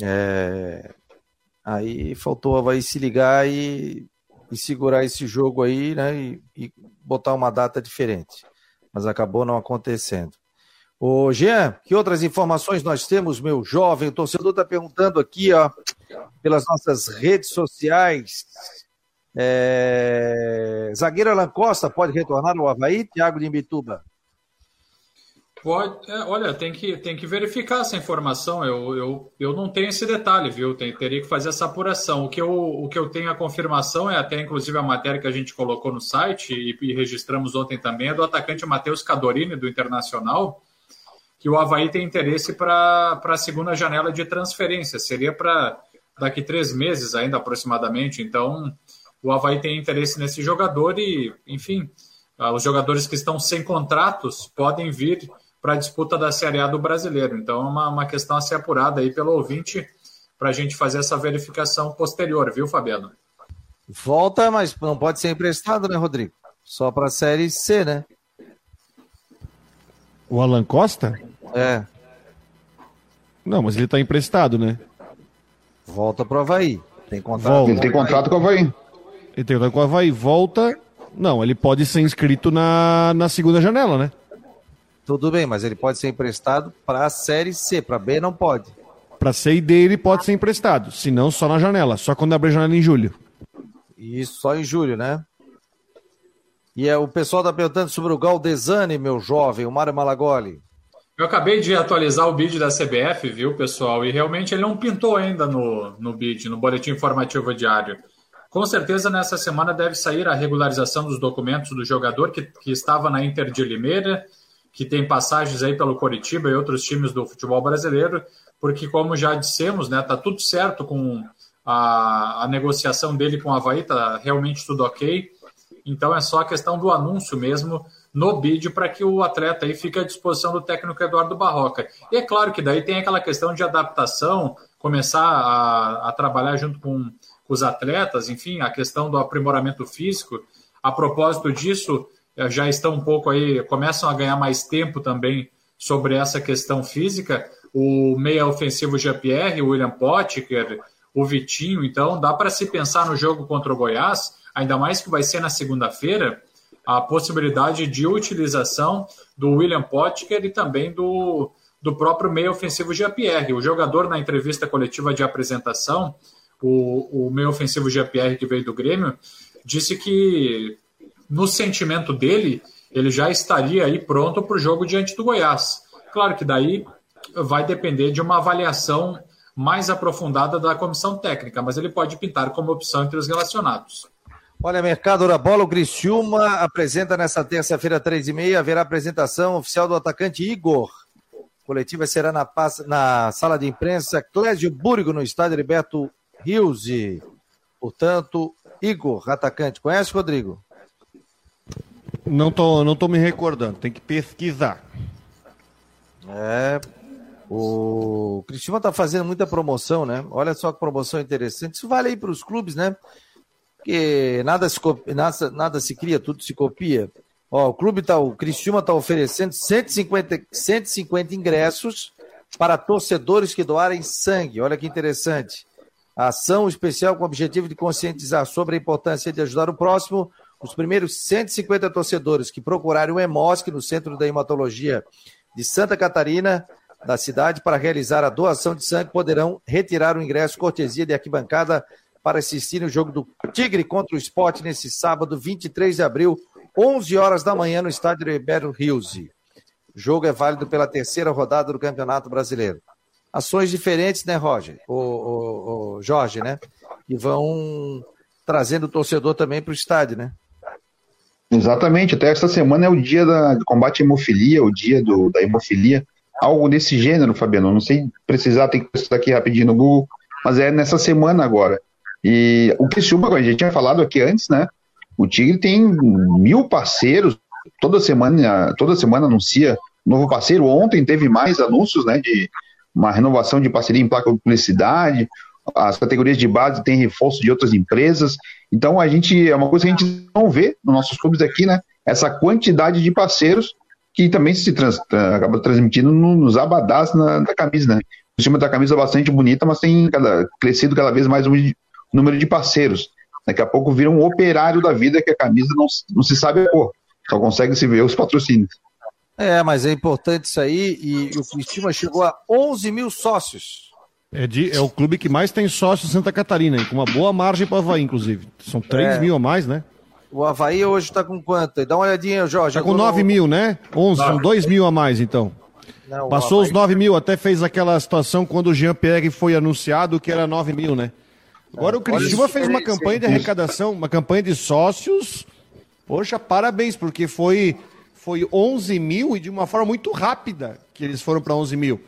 É, Aí faltou o Havaí se ligar e, e segurar esse jogo aí, né? E, e, botar uma data diferente. Mas acabou não acontecendo. Ô, Jean, que outras informações nós temos, meu jovem? O torcedor está perguntando aqui, ó, pelas nossas redes sociais. É... Zagueiro Alan Costa pode retornar ao Havaí? Thiago de Imbituba. Pode, é, olha, tem que, tem que verificar essa informação. Eu, eu, eu não tenho esse detalhe, viu? Tem, teria que fazer essa apuração. O que, eu, o que eu tenho a confirmação é até inclusive a matéria que a gente colocou no site e, e registramos ontem também, é do atacante Matheus Cadorini, do Internacional, que o Havaí tem interesse para a segunda janela de transferência. Seria para daqui três meses ainda aproximadamente. Então, o Havaí tem interesse nesse jogador e, enfim, ah, os jogadores que estão sem contratos podem vir para a disputa da Série A do brasileiro. Então é uma, uma questão a ser apurada aí pelo ouvinte para a gente fazer essa verificação posterior, viu, Fabiano? Volta, mas não pode ser emprestado, né, Rodrigo? Só para a Série C, né? O Alan Costa? É. Não, mas ele está emprestado, né? Volta para o Havaí. Tem contrato. Volta. Ele tem contrato com o Havaí. Ele tem contrato com o Havaí. Volta. Não, ele pode ser inscrito na, na segunda janela, né? Tudo bem, mas ele pode ser emprestado para a Série C, para B não pode. Para C e D ele pode ser emprestado, se não só na janela, só quando abrir a janela em julho. Isso, só em julho, né? E é, o pessoal está perguntando sobre o Galdesani, meu jovem, o Mário Malagoli. Eu acabei de atualizar o bid da CBF, viu, pessoal? E realmente ele não pintou ainda no, no bid, no boletim informativo diário. Com certeza nessa semana deve sair a regularização dos documentos do jogador que, que estava na Inter de Limeira que tem passagens aí pelo Coritiba e outros times do futebol brasileiro, porque como já dissemos, né, tá tudo certo com a, a negociação dele com o Havaí, tá realmente tudo ok. Então é só a questão do anúncio mesmo no bid para que o atleta aí fique à disposição do técnico Eduardo Barroca. E é claro que daí tem aquela questão de adaptação, começar a, a trabalhar junto com, os atletas, enfim, a questão do aprimoramento físico. A propósito disso, já estão um pouco aí, começam a ganhar mais tempo também sobre essa questão física. O meia ofensivo GPR, o William Potker, o Vitinho, então dá para se pensar no jogo contra o Goiás, ainda mais que vai ser na segunda-feira, a possibilidade de utilização do William Potker e também do, do próprio meia ofensivo GPR. O jogador na entrevista coletiva de apresentação, o, o meio ofensivo GPR que veio do Grêmio, disse que no sentimento dele, ele já estaria aí pronto para o jogo diante do Goiás. Claro que daí vai depender de uma avaliação mais aprofundada da comissão técnica, mas ele pode pintar como opção entre os relacionados. Olha, Mercado da Bola, o Criciúma apresenta nessa terça-feira, três e meia, haverá apresentação oficial do atacante Igor. Coletiva será na, na sala de imprensa Clésio Burgo, no estádio Heriberto Rios. Portanto, Igor, atacante. Conhece, Rodrigo? Não tô, não tô me recordando, tem que pesquisar. É. O Cristiano tá fazendo muita promoção, né? Olha só que promoção interessante. Isso vale aí para os clubes, né? Porque nada se, nada, nada se cria, tudo se copia. Ó, o clube tá, o Cristiano tá oferecendo 150, 150 ingressos para torcedores que doarem sangue. Olha que interessante. Ação especial com o objetivo de conscientizar sobre a importância de ajudar o próximo Os primeiros 150 torcedores que procurarem o EMOSC no Centro da Hematologia de Santa Catarina, da cidade, para realizar a doação de sangue, poderão retirar o ingresso cortesia de arquibancada para assistir o jogo do Tigre contra o Esporte nesse sábado, 23 de abril, 11 horas da manhã, no estádio Ribeiro Rios. O jogo é válido pela terceira rodada do Campeonato Brasileiro. Ações diferentes, né, Roger? O, o, o Jorge, né? E vão trazendo o torcedor também para o estádio, né? Exatamente, até esta semana é o dia da, do combate à hemofilia, o dia do, da hemofilia, algo desse gênero, Fabiano. Não sei precisar, tem que precisar aqui rapidinho no Google, mas é nessa semana agora. E o Criciúma, a gente tinha falado aqui antes, né? O Tigre tem mil parceiros, toda semana, toda semana anuncia novo parceiro. Ontem teve mais anúncios, né? De uma renovação de parceria em placa de publicidade. As categorias de base têm reforço de outras empresas. Então a gente é uma coisa que a gente não vê nos nossos clubes aqui, né? Essa quantidade de parceiros que também se trans, acaba transmitindo nos abadás na, camisa, né? Em cima da camisa bastante bonita, mas tem cada, crescido cada vez mais o número de parceiros. Daqui a pouco vira um operário da vida que a camisa não, não se sabe a cor, só consegue se ver os patrocínios. É, mas é importante isso aí e o Cristina chegou a 11 mil sócios. É, de, é o clube que mais tem sócios em Santa Catarina, com uma boa margem para o Havaí, inclusive. São 3 é. mil a mais, né? O Havaí hoje está com quanto? Dá uma olhadinha, Jorge. Está com 9 no... mil, né? 11, são 2 mil a mais, então. Não, Passou Havaí... os 9 mil, até fez aquela situação quando o Jean-Pierre foi anunciado que era 9 mil, né? Agora o Cristiúma fez uma campanha de arrecadação, uma campanha de sócios. Poxa, parabéns, porque foi, foi 11 mil e de uma forma muito rápida que eles foram para 11 mil.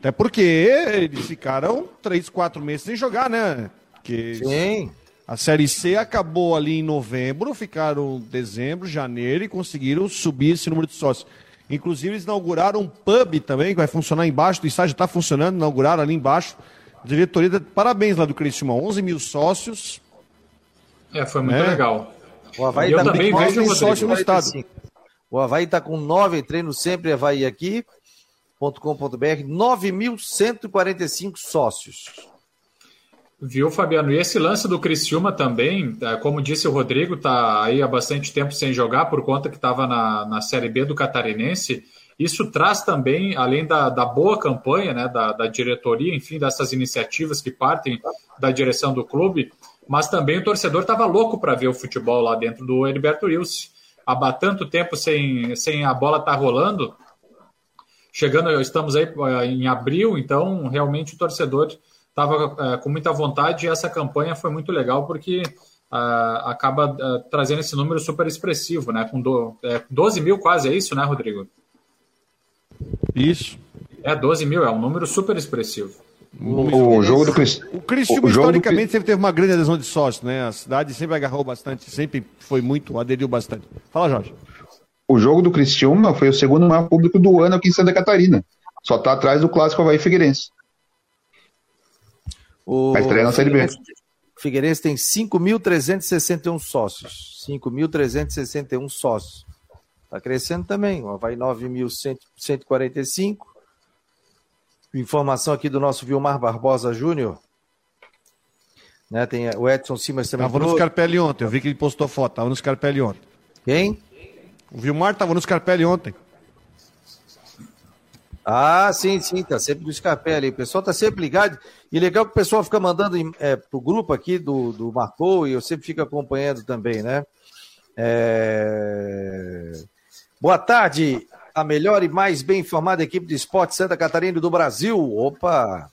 Até porque eles ficaram três, quatro meses sem jogar, né? Que Sim. A Série C acabou ali em novembro, ficaram dezembro, janeiro e conseguiram subir esse número de sócios. Inclusive, eles inauguraram um pub também, que vai funcionar embaixo do estádio, está funcionando, inauguraram ali embaixo. Diretoria, parabéns lá do Criciúma, 11 mil sócios. É, foi muito né? legal. O Havaí tá também vejo sócio no estado. O Havaí está com nove treinos sempre Havaí aqui com.br 9.145 sócios. Viu, Fabiano? E esse lance do Criciúma também, é, como disse o Rodrigo, está aí há bastante tempo sem jogar por conta que estava na, na Série B do Catarinense. Isso traz também, além da, da boa campanha né, da, da diretoria, enfim, dessas iniciativas que partem da direção do clube, mas também o torcedor estava louco para ver o futebol lá dentro do Heriberto Wilson. Há tanto tempo sem, sem a bola estar tá rolando, chegando, estamos aí eh, em abril, então realmente o torcedor estava é, com muita vontade e essa campanha foi muito legal porque uh, acaba trazendo esse número super expressivo, né? Com do, é, 12 mil quase, é isso, né, Rodrigo? Isso. É, 12 mil, é um número super expressivo. O, o jogo do. O Cristiúma, historicamente, do... sempre teve uma grande adesão de sócios, né? A cidade sempre agarrou bastante, sempre foi muito, aderiu bastante. Fala, Jorge o jogo do Cristiúma foi o segundo maior público do ano aqui em Santa Catarina. Só está atrás do clássico Havaí Figueirense. O a estreia na Série B. Figueirense tem 5.361 sócios. 5.361 sócios. Está crescendo também. O Havaí 9.145. Informação aqui do nosso Vilmar Barbosa Júnior. Né, tem o Edson Simas também. Estava no Scarpelli ontem, eu vi que ele postou foto, estava no Scarpelli ontem. Quem? O Vilmar estava no Scarpelli ontem. Ah, sim, sim, tá sempre no Scarpelli. O pessoal tá sempre ligado. E legal que o pessoal fica mandando é, pro grupo aqui do, do Marcou e eu sempre fico acompanhando também, né? É... Boa tarde, a melhor e mais bem informada equipe de esporte Santa Catarina do Brasil. Opa!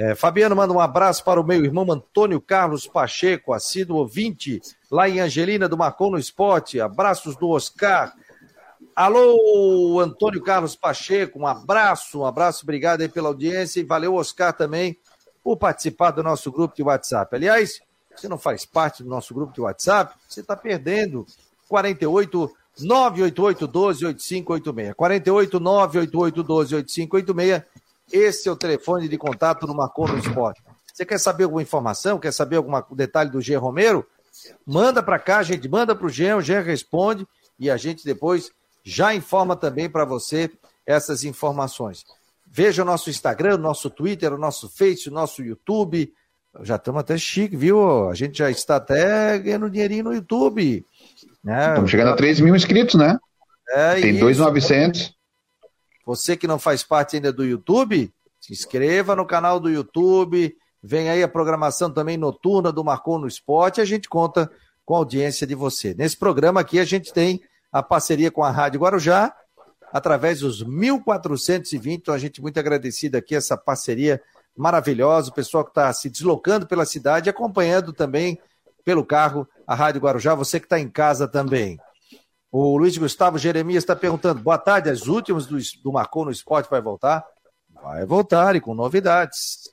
É, Fabiano manda um abraço para o meu irmão Antônio Carlos Pacheco, assíduo ouvinte, lá em Angelina do Marcon no Esporte. Abraços do Oscar. Alô, Antônio Carlos Pacheco, um abraço, um abraço, obrigado aí pela audiência e valeu, Oscar, também, por participar do nosso grupo de WhatsApp. Aliás, você não faz parte do nosso grupo de WhatsApp, você está perdendo. 48 988 12 8586. 48 988 12 8586 esse é o telefone de contato no Marcou no Esporte. Você quer saber alguma informação? Quer saber algum detalhe do G Romero? Manda para cá, a gente manda para o Jean, o Jean responde e a gente depois já informa também para você essas informações. Veja o nosso Instagram, o nosso Twitter, o nosso Face, o nosso YouTube. Já estamos até chique, viu? A gente já está até ganhando dinheirinho no YouTube. É, Estamos chegando a 3 mil inscritos, né? É, Tem 2,900. Você que não faz parte ainda do YouTube, se inscreva no canal do YouTube. Vem aí a programação também noturna do Marcou no Esporte. A gente conta com a audiência de você. Nesse programa aqui, a gente tem a parceria com a Rádio Guarujá, através dos 1420. Então, a gente muito agradecido aqui, essa parceria maravilhosa. O pessoal que está se deslocando pela cidade, acompanhando também pelo carro a Rádio Guarujá. Você que está em casa também. O Luiz Gustavo Jeremias está perguntando: boa tarde, as últimas do, do Marcou no Esporte vai voltar? Vai voltar e com novidades.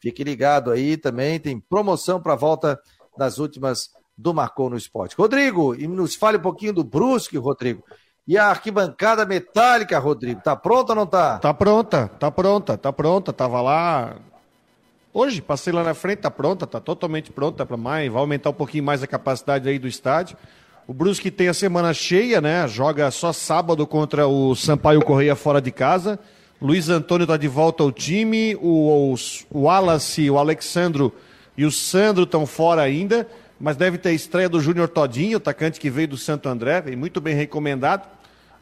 Fique ligado aí também, tem promoção para a volta das últimas do Marcou no Esporte. Rodrigo, e nos fale um pouquinho do Brusque, Rodrigo. E a arquibancada metálica, Rodrigo, tá pronta ou não tá? Tá pronta, tá pronta, tá pronta. Tava lá hoje, passei lá na frente, tá pronta, tá totalmente pronta para mais, vai aumentar um pouquinho mais a capacidade aí do estádio. O Brusque tem a semana cheia, né? Joga só sábado contra o Sampaio Correia fora de casa. Luiz Antônio tá de volta ao time, o, o, o Wallace, o Alexandro e o Sandro estão fora ainda mas deve ter a estreia do Júnior Todinho, atacante que veio do Santo André, vem muito bem recomendado.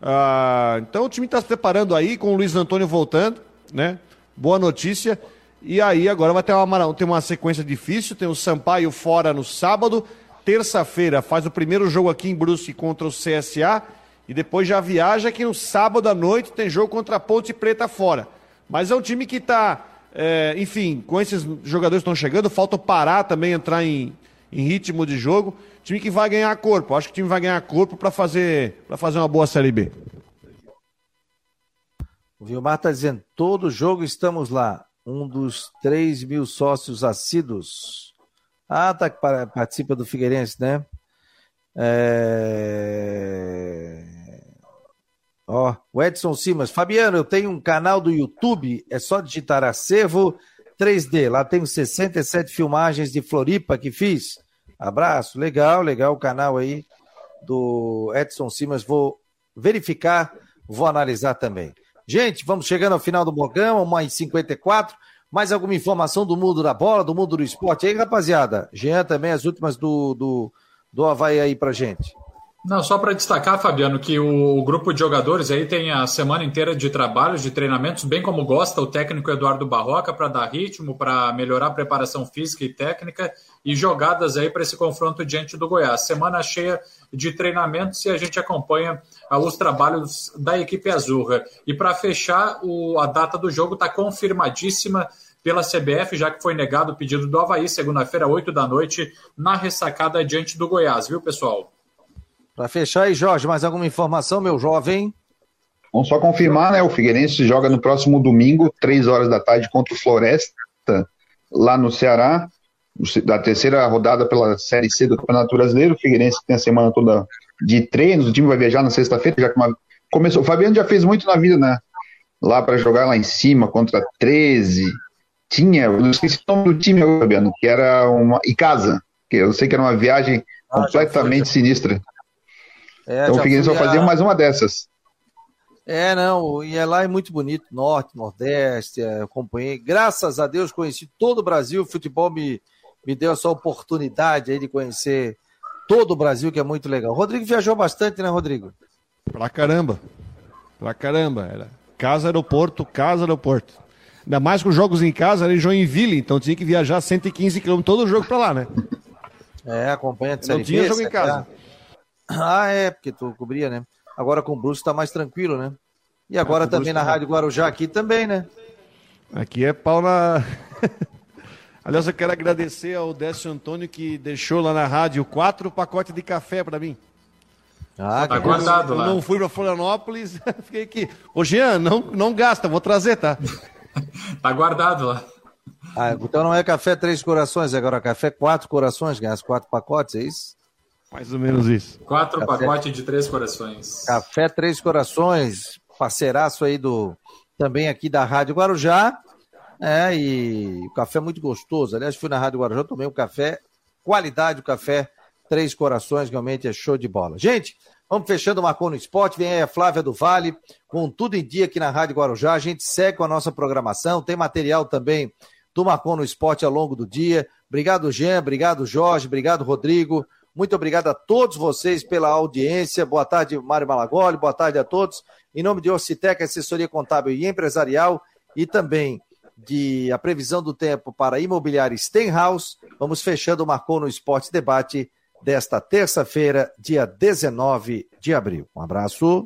Ah, então o time está se preparando aí, com o Luiz Antônio voltando, né? Boa notícia. E aí agora vai ter uma, ter uma sequência difícil, tem o Sampaio fora no sábado, terça-feira faz o primeiro jogo aqui em Brusque contra o CSA, e depois já viaja que no sábado à noite tem jogo contra a Ponte Preta fora. Mas é um time que está, é, enfim, com esses jogadores que estão chegando, falta parar também entrar em, em ritmo de jogo. Time que vai ganhar corpo. Acho que o time vai ganhar corpo para fazer, fazer uma boa Série B. O Vilmar está dizendo: todo jogo estamos lá. Um dos 3 mil sócios assíduos. Ah, tá participa do Figueirense, né? É... Ó, o Edson Simas. Fabiano, eu tenho um canal do YouTube, é só digitar acervo 3D. Lá tenho 67 filmagens de Floripa que fiz. Abraço, legal, legal o canal aí do Edson Simas. Vou verificar, vou analisar também. Gente, vamos chegando ao final do programa, 1h54. Mais alguma informação do mundo da bola, do mundo do esporte aí, rapaziada? Jean também, as últimas do, do, do Havaí aí pra gente. Não, só para destacar, Fabiano, que o grupo de jogadores aí tem a semana inteira de trabalhos, de treinamentos, bem como gosta o técnico Eduardo Barroca, para dar ritmo, para melhorar a preparação física e técnica e jogadas aí para esse confronto diante do Goiás. Semana cheia de treinamentos e a gente acompanha os trabalhos da equipe azurra. E para fechar, o, a data do jogo está confirmadíssima pela CBF, já que foi negado o pedido do Havaí, segunda-feira, 8 da noite, na ressacada diante do Goiás, viu, pessoal? Para fechar aí, Jorge, mais alguma informação, meu jovem? Vamos só confirmar, né? O Figueirense joga no próximo domingo, três horas da tarde, contra o Floresta, lá no Ceará, da terceira rodada pela Série C do Campeonato Brasileiro. O Figueirense tem a semana toda de treinos, o time vai viajar na sexta-feira, já que uma... começou. O Fabiano já fez muito na vida, né? Lá para jogar lá em cima contra 13. Tinha, não esqueci o nome do time, Fabiano, que era uma. E casa, que eu sei que era uma viagem ah, completamente sinistra. É, então o Figueirense vai fazer a... mais uma dessas. É, não, e é lá é muito bonito, norte, nordeste, é, acompanhei, graças a Deus conheci todo o Brasil, o futebol me, me deu essa oportunidade aí de conhecer todo o Brasil, que é muito legal. O Rodrigo viajou bastante, né, Rodrigo? Pra caramba, pra caramba, era casa, aeroporto, casa, aeroporto. Ainda mais com jogos em casa, era em Joinville, então tinha que viajar 115 quilômetros todo o jogo pra lá, né? É, acompanha de Não tinha B, jogo em casa. Ah, é, porque tu cobria, né? Agora com o Bruce tá mais tranquilo, né? E agora é, também na tá... Rádio Guarujá aqui também, né? Aqui é pau na. Aliás, eu quero agradecer ao Décio Antônio que deixou lá na rádio quatro pacotes de café para mim. Ah, tá guardado lá. Eu não fui para Florianópolis, fiquei aqui. Ô, Jean, não, não gasta, vou trazer, tá? tá guardado lá. Ah, então não é café três corações, é agora café quatro corações, ganha as quatro pacotes, é isso? Mais ou menos isso. Quatro Café... pacotes de três corações. Café Três Corações, parceiraço aí do também aqui da Rádio Guarujá. É, e o café é muito gostoso. Aliás, fui na Rádio Guarujá, tomei um café, qualidade, o café Três Corações, realmente é show de bola. Gente, vamos fechando o Marcou no Esporte. Vem aí a Flávia do Vale, com tudo em dia aqui na Rádio Guarujá. A gente segue com a nossa programação, tem material também do Marcou no Esporte ao longo do dia. Obrigado, Jean, obrigado, Jorge, obrigado, Rodrigo. Muito obrigado a todos vocês pela audiência. Boa tarde, Mário Malagoli. Boa tarde a todos. Em nome de Orcitec, assessoria contábil e empresarial, e também de a previsão do tempo para imobiliária Stenhouse, vamos fechando o Marcou no Esporte Debate desta terça-feira, dia 19 de abril. Um abraço.